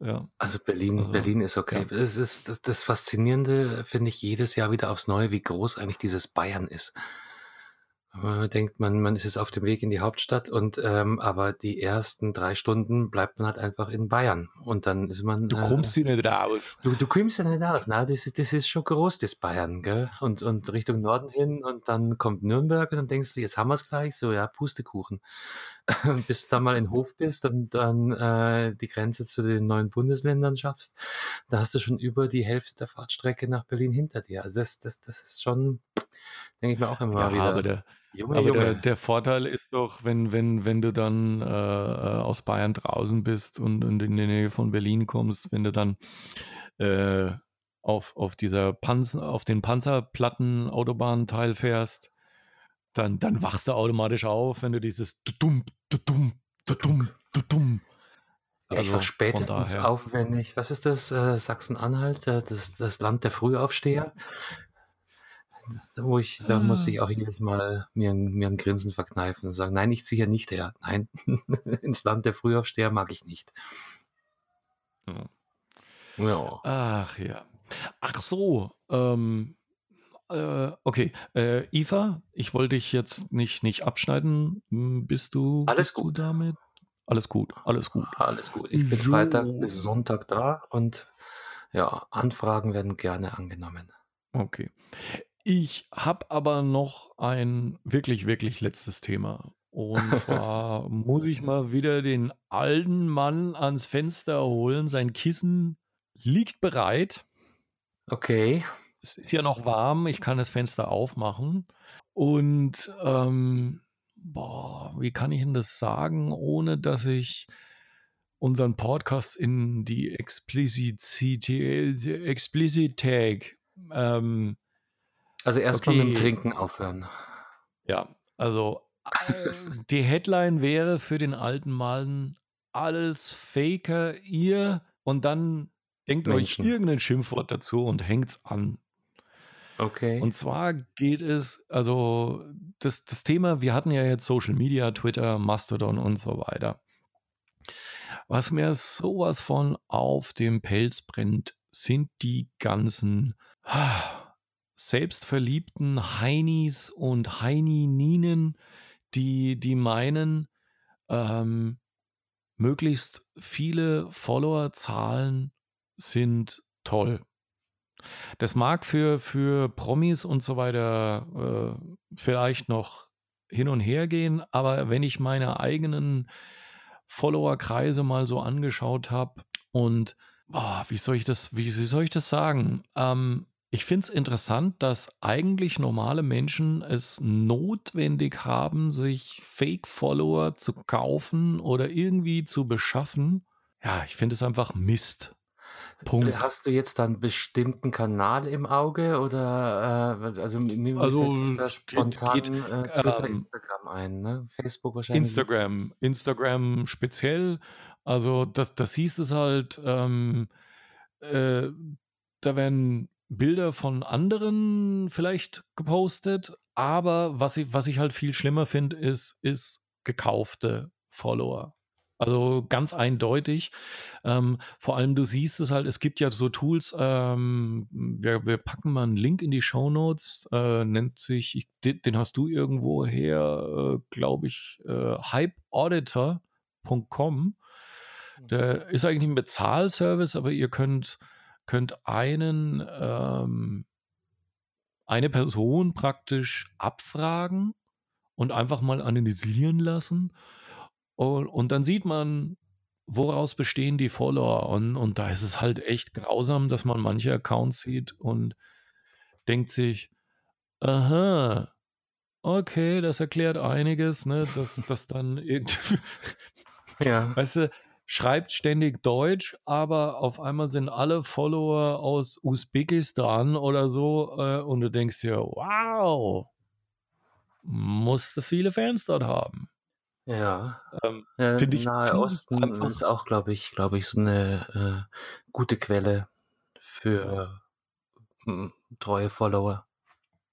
Ja. Also Berlin, also, Berlin ist okay. Ja. Es ist das Faszinierende, finde ich jedes Jahr wieder aufs Neue, wie groß eigentlich dieses Bayern ist. Man denkt, man, man ist jetzt auf dem Weg in die Hauptstadt und ähm, aber die ersten drei Stunden bleibt man halt einfach in Bayern und dann ist man. Du äh, kommst äh, nicht raus. Du, du kommst ja nicht raus. Na, das ist, das ist schon groß, das Bayern, gell? Und, und Richtung Norden hin und dann kommt Nürnberg und dann denkst du, jetzt haben wir es gleich, so ja, Pustekuchen. Bis du dann mal in Hof bist und dann äh, die Grenze zu den neuen Bundesländern schaffst, da hast du schon über die Hälfte der Fahrtstrecke nach Berlin hinter dir. Also das, das, das ist schon, denke ich mir auch immer ja, wieder. Aber der, Junge, Aber Junge. Der, der, Vorteil ist doch, wenn, wenn, wenn du dann äh, äh, aus Bayern draußen bist und, und, in die Nähe von Berlin kommst, wenn du dann äh, auf, auf dieser Panzer, auf den Panzerplatten Autobahnteil fährst, dann, dann wachst du automatisch auf, wenn du dieses dumm, dumm, dumm, dumm. Ja, ich war spätestens aufwendig. Was ist das? Äh, Sachsen-Anhalt, äh, das, das Land der Frühaufsteher wo ich, da muss ah. ich auch jedes Mal mir, mir ein Grinsen verkneifen und sagen, nein, ich ziehe nicht her. Nein, ins Land der Frühaufsteher mag ich nicht. Ja. ja. Ach ja. Ach so, ähm, äh, okay. Äh, Eva, ich wollte dich jetzt nicht, nicht abschneiden. Hm, bist du, alles bist gut du damit? Alles gut, alles gut. Alles gut. Ich bin so. Freitag bis Sonntag da und ja, Anfragen werden gerne angenommen. Okay. Ich habe aber noch ein wirklich, wirklich letztes Thema. Und zwar muss ich mal wieder den alten Mann ans Fenster holen. Sein Kissen liegt bereit. Okay. Es ist ja noch warm, ich kann das Fenster aufmachen. Und ähm, boah, wie kann ich denn das sagen, ohne dass ich unseren Podcast in die Explicit, Explicit Tag ähm, Also erstmal mit dem Okay, Trinken aufhören. ja, also äh, die Headline wäre für den alten Mann alles Faker, ihr und dann denkt euch Menschen. irgendein Schimpfwort dazu und hängt's an. Okay. Und zwar geht es, also das, das Thema, wir hatten ja jetzt Social Media, Twitter, Mastodon und so weiter. Was mir sowas von auf dem Pelz brennt, sind die ganzen ah, selbstverliebten Heinis und Heinininen, die, die meinen, ähm, möglichst viele Followerzahlen sind toll. Das mag für, für Promis und so weiter äh, vielleicht noch hin und her gehen, aber wenn ich meine eigenen Followerkreise mal so angeschaut habe und oh, wie soll ich das, wie, wie soll ich das sagen? Ähm, ich finde es interessant, dass eigentlich normale Menschen es notwendig haben, sich Fake-Follower zu kaufen oder irgendwie zu beschaffen. Ja, ich finde es einfach Mist. Punkt. Hast du jetzt da einen bestimmten Kanal im Auge oder äh, also mir Also fällt da es geht, spontan geht äh, Twitter, ähm, Instagram ein, ne? Facebook wahrscheinlich. Instagram, Instagram speziell. Also das, das hieß es halt, ähm, äh, da werden Bilder von anderen vielleicht gepostet, aber was ich, was ich halt viel schlimmer finde, ist, ist gekaufte Follower. Also ganz eindeutig. Ähm, vor allem, du siehst es halt, es gibt ja so Tools, ähm, wir, wir packen mal einen Link in die Show Notes, äh, nennt sich, ich, den, hast du irgendwo her, äh, glaube ich, äh, hypeauditor.com. Der ist eigentlich ein Bezahlservice, aber ihr könnt, könnt einen, ähm, eine Person praktisch abfragen und einfach mal analysieren lassen. Und, und dann sieht man, woraus bestehen die Follower. Und, und da ist es halt echt grausam, dass man manche Accounts sieht und denkt sich, aha, okay, das erklärt einiges, ne, dass das dann irgendwie, Ja. weißt du, schreibt ständig Deutsch, aber auf einmal sind alle Follower aus Usbekistan oder so äh, und du denkst dir, wow, musste viele Fans dort haben. Ja. Ähm, Äh, Finde ich, Nahe Osten einfach, ist auch, glaube ich, glaube ich, so eine äh, gute Quelle für hm, treue Follower.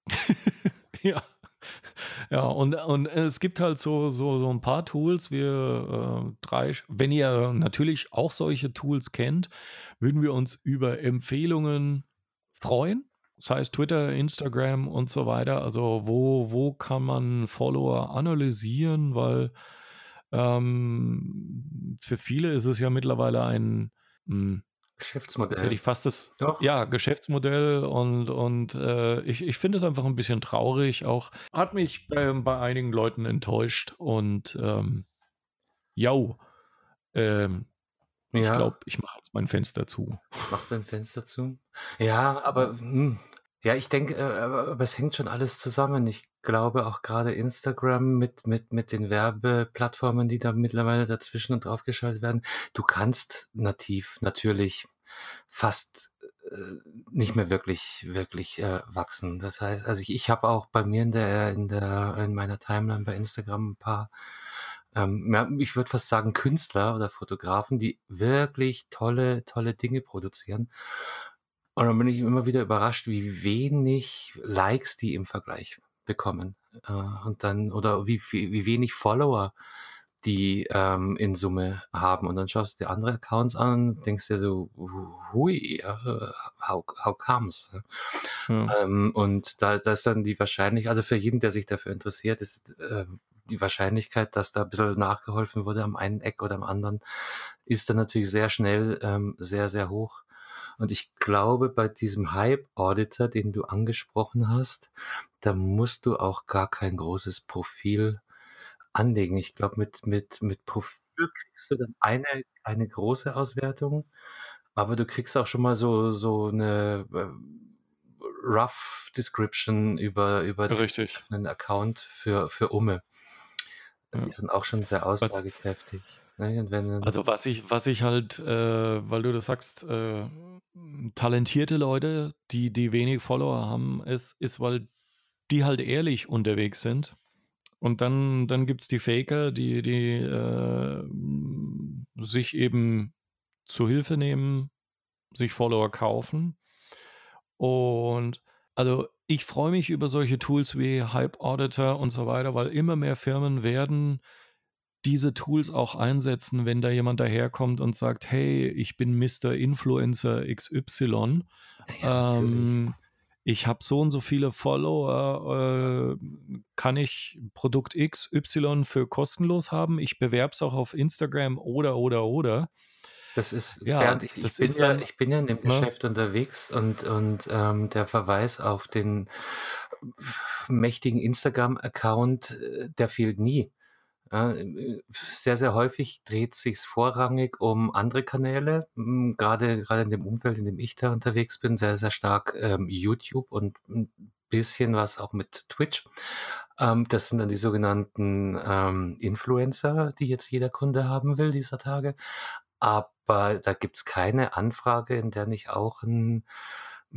ja. Ja, und, und es gibt halt so, so, so ein paar Tools. Wir äh, drei, wenn ihr natürlich auch solche Tools kennt, würden wir uns über Empfehlungen freuen. Das heißt Twitter, Instagram und so weiter. Also wo, wo kann man Follower analysieren, weil ähm, für viele ist es ja mittlerweile ein, mh, jetzt hätte Geschäftsmodell. ich fast das, Doch. ja, Geschäftsmodell und, und äh, ich, ich finde es einfach ein bisschen traurig. Auch hat mich bei, bei einigen Leuten enttäuscht und ähm, jau, ähm, ich Ja, glaube, ich mache jetzt mein Fenster zu. machst du ein Fenster zu? Ja, aber hm, ja, ich denke, äh, aber, es hängt schon alles zusammen. Ich glaube auch gerade Instagram mit, mit, mit den Werbeplattformen, die da mittlerweile dazwischen und draufgeschaltet werden. Du kannst nativ natürlich fast äh, nicht mehr wirklich, wirklich äh, wachsen. Das heißt, also ich, ich habe auch bei mir in der, in der, in meiner Timeline bei Instagram ein paar, ähm, ja, ich würde fast sagen Künstler oder Fotografen, die wirklich tolle, tolle Dinge produzieren. Und dann bin ich immer wieder überrascht, wie wenig Likes die im Vergleich bekommen. Äh, und dann, oder wie, wie, wie wenig Follower die ähm, in Summe haben. Und dann schaust du dir andere Accounts an und denkst dir so, hui, how, how comes? Ja. Ähm, und da, da ist dann die Wahrscheinlichkeit, also für jeden, der sich dafür interessiert, ist äh, die Wahrscheinlichkeit, dass da ein bisschen nachgeholfen wurde am einen Eck oder am anderen, ist dann natürlich sehr schnell ähm, sehr, sehr hoch. Und ich glaube, bei diesem Hype-Auditor, den du angesprochen hast, da musst du auch gar kein großes Profil anlegen. Ich glaube, mit, mit, mit Profil kriegst du dann eine, eine große Auswertung, aber du kriegst auch schon mal so, so eine äh, Rough Description über, über den Richtig. einen Account für, für Umme. Die sind auch schon sehr aussagekräftig. Ne? Wenn, also was ich, was ich halt, äh, weil du das sagst, äh, talentierte Leute, die, die wenig Follower haben, ist, ist, weil die halt ehrlich unterwegs sind. Und dann, dann gibt es die Faker, die, die äh, sich eben zu Hilfe nehmen, sich Follower kaufen. Und also ich freue mich über solche Tools wie Hype Auditor und so weiter, weil immer mehr Firmen werden diese Tools auch einsetzen, wenn da jemand daherkommt und sagt, hey, ich bin Mr. Influencer XY. Ja, ähm, ich habe so und so viele Follower, äh, kann ich Produkt XY für kostenlos haben? Ich bewerbe es auch auf Instagram oder, oder, oder. Das ist, ja, Bernd, ich, das ich, bin ja, ich bin ja in dem ne? Geschäft unterwegs und, und ähm, der Verweis auf den mächtigen Instagram-Account, äh, der fehlt nie. Äh, sehr, sehr häufig dreht sich vorrangig um andere Kanäle, gerade, gerade in dem Umfeld, in dem ich da unterwegs bin, sehr, sehr stark ähm, YouTube und ein bisschen was auch mit Twitch. Ähm, das sind dann die sogenannten ähm, Influencer, die jetzt jeder Kunde haben will dieser Tage. Aber da gibt's keine Anfrage, in der nicht auch ein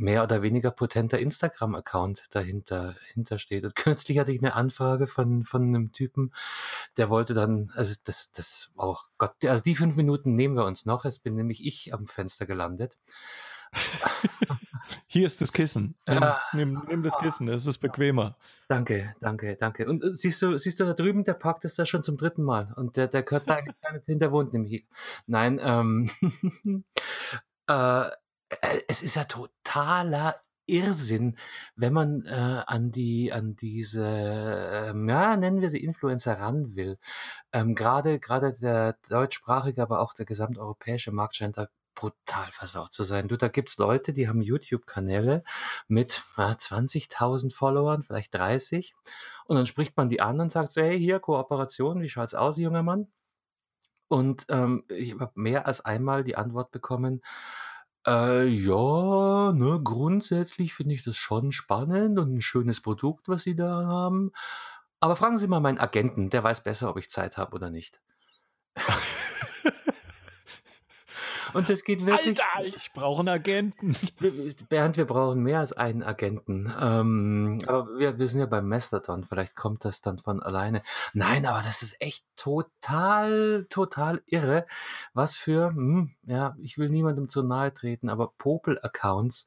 mehr oder weniger potenter Instagram-Account dahinter, dahinter steht. Und kürzlich hatte ich eine Anfrage von, von einem Typen, der wollte dann, also das, das, oh Gott, also die fünf Minuten nehmen wir uns noch. Jetzt bin nämlich ich am Fenster gelandet. Hier ist das Kissen. Nimm, ja. nimm, nimm das Kissen, das ist bequemer. Danke, danke, danke. Und siehst du, siehst du da drüben, der parkt ist da schon zum dritten Mal. Und der, der gehört da eigentlich gar nicht hin, der wohnt nämlich. Nein, ähm, äh, äh, es ist ja totaler Irrsinn, wenn man äh, an die an diese ähm, ja nennen wir sie Influencer ran will. Ähm, gerade gerade der deutschsprachige, aber auch der gesamteuropäische Markt scheint da brutal versaut zu sein. Du, da gibt's Leute, die haben YouTube-Kanäle mit äh, 20.000 Followern, vielleicht 30. Und dann spricht man die an und sagt so, hey, hier, Kooperation, wie schaut's aus, junger Mann? Und ähm, ich habe mehr als einmal die Antwort bekommen, äh, ja, ne, grundsätzlich finde ich das schon spannend und ein schönes Produkt, was Sie da haben. Aber fragen Sie mal meinen Agenten, der weiß besser, ob ich Zeit habe oder nicht. Und das geht wirklich. Alter, ich brauche einen Agenten. Bernd, wir brauchen mehr als einen Agenten. Ähm, aber wir, wir sind ja beim Mastodon. Vielleicht kommt das dann von alleine. Nein, aber das ist echt total, total irre. Was für, hm, ja, ich will niemandem zu nahe treten, aber Popel-Accounts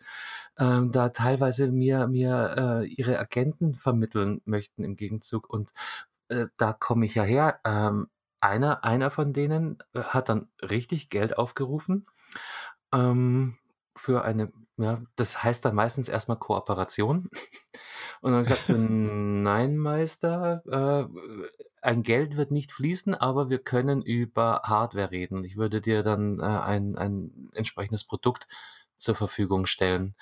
ähm, da teilweise mir, mir äh, ihre Agenten vermitteln möchten im Gegenzug. Und äh, da komme ich ja her. Ähm, einer, einer von denen äh, hat dann richtig Geld aufgerufen ähm, für eine, ja, das heißt dann meistens erstmal Kooperation. Und dann gesagt, nein, Meister, äh, ein Geld wird nicht fließen, aber wir können über Hardware reden. Ich würde dir dann äh, ein, ein entsprechendes Produkt zur Verfügung stellen.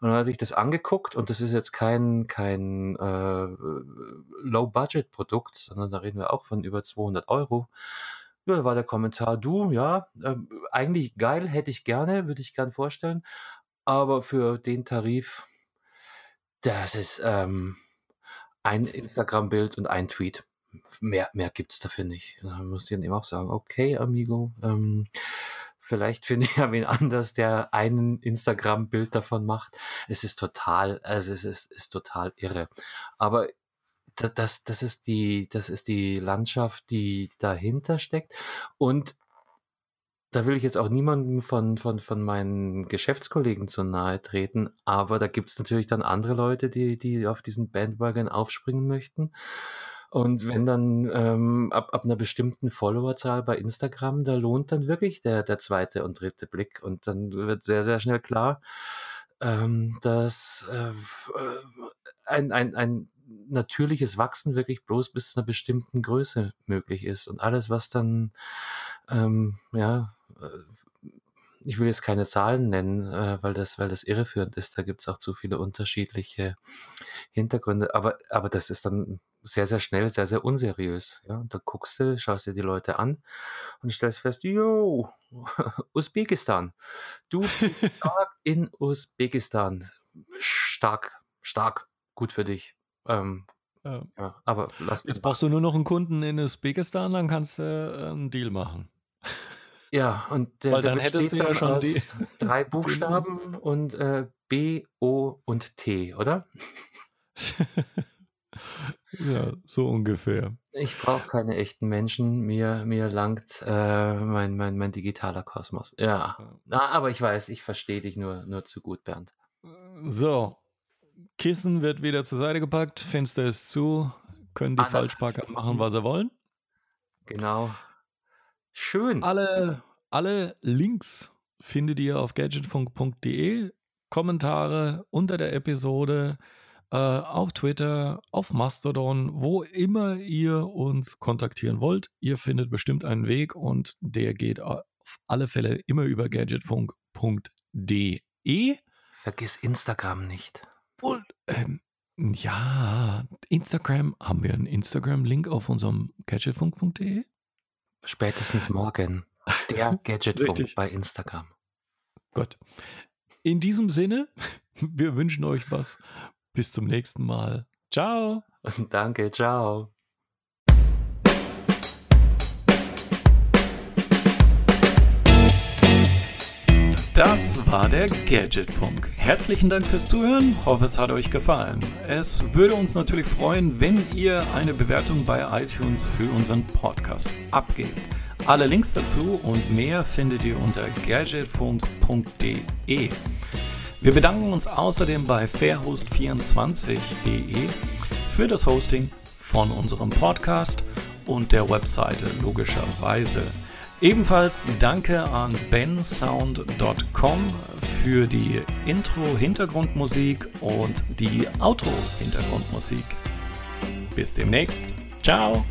Und dann hat sich das angeguckt und das ist jetzt kein, kein äh, Low-Budget-Produkt, sondern da reden wir auch von über 200 Euro. Ja, da war der Kommentar, du, ja, äh, eigentlich geil, hätte ich gerne, würde ich gern vorstellen, aber für den Tarif, das ist ähm, ein Instagram-Bild und ein Tweet. Mehr, mehr gibt's dafür nicht. Da muss ich dann eben auch sagen, okay, Amigo, ähm, Vielleicht finde ich ja wen anders, der ein Instagram-Bild davon macht. Es ist total, also es ist, ist total irre. Aber das, das ist die, das ist die Landschaft, die dahinter steckt. Und da will ich jetzt auch niemandem von, von, von meinen Geschäftskollegen zu nahe treten, aber da gibt es natürlich dann andere Leute, die, die auf diesen Bandwagon aufspringen möchten. Und wenn dann ähm, ab, ab einer bestimmten Followerzahl bei Instagram, da lohnt dann wirklich der, der zweite und dritte Blick. Und dann wird sehr, sehr schnell klar, ähm, dass äh, ein, ein, ein natürliches Wachsen wirklich bloß bis zu einer bestimmten Größe möglich ist. Und alles, was dann, ähm, ja, äh, ich will jetzt keine Zahlen nennen, äh, weil, das, weil das irreführend ist. Da gibt es auch zu viele unterschiedliche Hintergründe. Aber, aber das ist dann sehr, sehr schnell, sehr, sehr unseriös. Ja, und da guckst du, schaust dir die Leute an und stellst fest, yo, Usbekistan. Du bist stark in Usbekistan. Stark, stark, gut für dich. Ähm, Ja. Ja, aber lass Jetzt brauchst du nur noch einen Kunden in Usbekistan, dann kannst du äh, einen Deal machen. Ja, und der, Weil der dann hättest besteht du ja schon die- drei Buchstaben und äh, B, O und T, oder? Ja, so ungefähr. Ich brauche keine echten Menschen, mir, mir langt äh, mein, mein, mein digitaler Kosmos. Ja. Na, aber ich weiß, ich verstehe dich nur, nur zu gut, Bernd. So, Kissen wird wieder zur Seite gepackt, Fenster ist zu, können die Anderthalb Falschparker machen, was sie wollen. Genau. Schön. Alle, alle Links findet ihr auf gadgetfunk.de. Kommentare unter der Episode, äh, auf Twitter, auf Mastodon, wo immer ihr uns kontaktieren wollt. Ihr findet bestimmt einen Weg und der geht auf alle Fälle immer über gadgetfunk.de. Vergiss Instagram nicht. Und ähm, ja, Instagram, haben wir einen Instagram-Link auf unserem gadgetfunk.de? Spätestens morgen. Der Gadgetfunk bei Instagram. Gut. In diesem Sinne, wir wünschen euch was. Bis zum nächsten Mal. Ciao. Und danke, ciao. Das war der Gadgetfunk. Herzlichen Dank fürs Zuhören. Hoffe, es hat euch gefallen. Es würde uns natürlich freuen, wenn ihr eine Bewertung bei iTunes für unseren Podcast abgebt. Alle Links dazu und mehr findet ihr unter gadgetfunk.de. Wir bedanken uns außerdem bei fairhost24.de für das Hosting von unserem Podcast und der Webseite logischerweise. Ebenfalls danke an bensound.com für die Intro-Hintergrundmusik und die Outro-Hintergrundmusik. Bis demnächst. Ciao.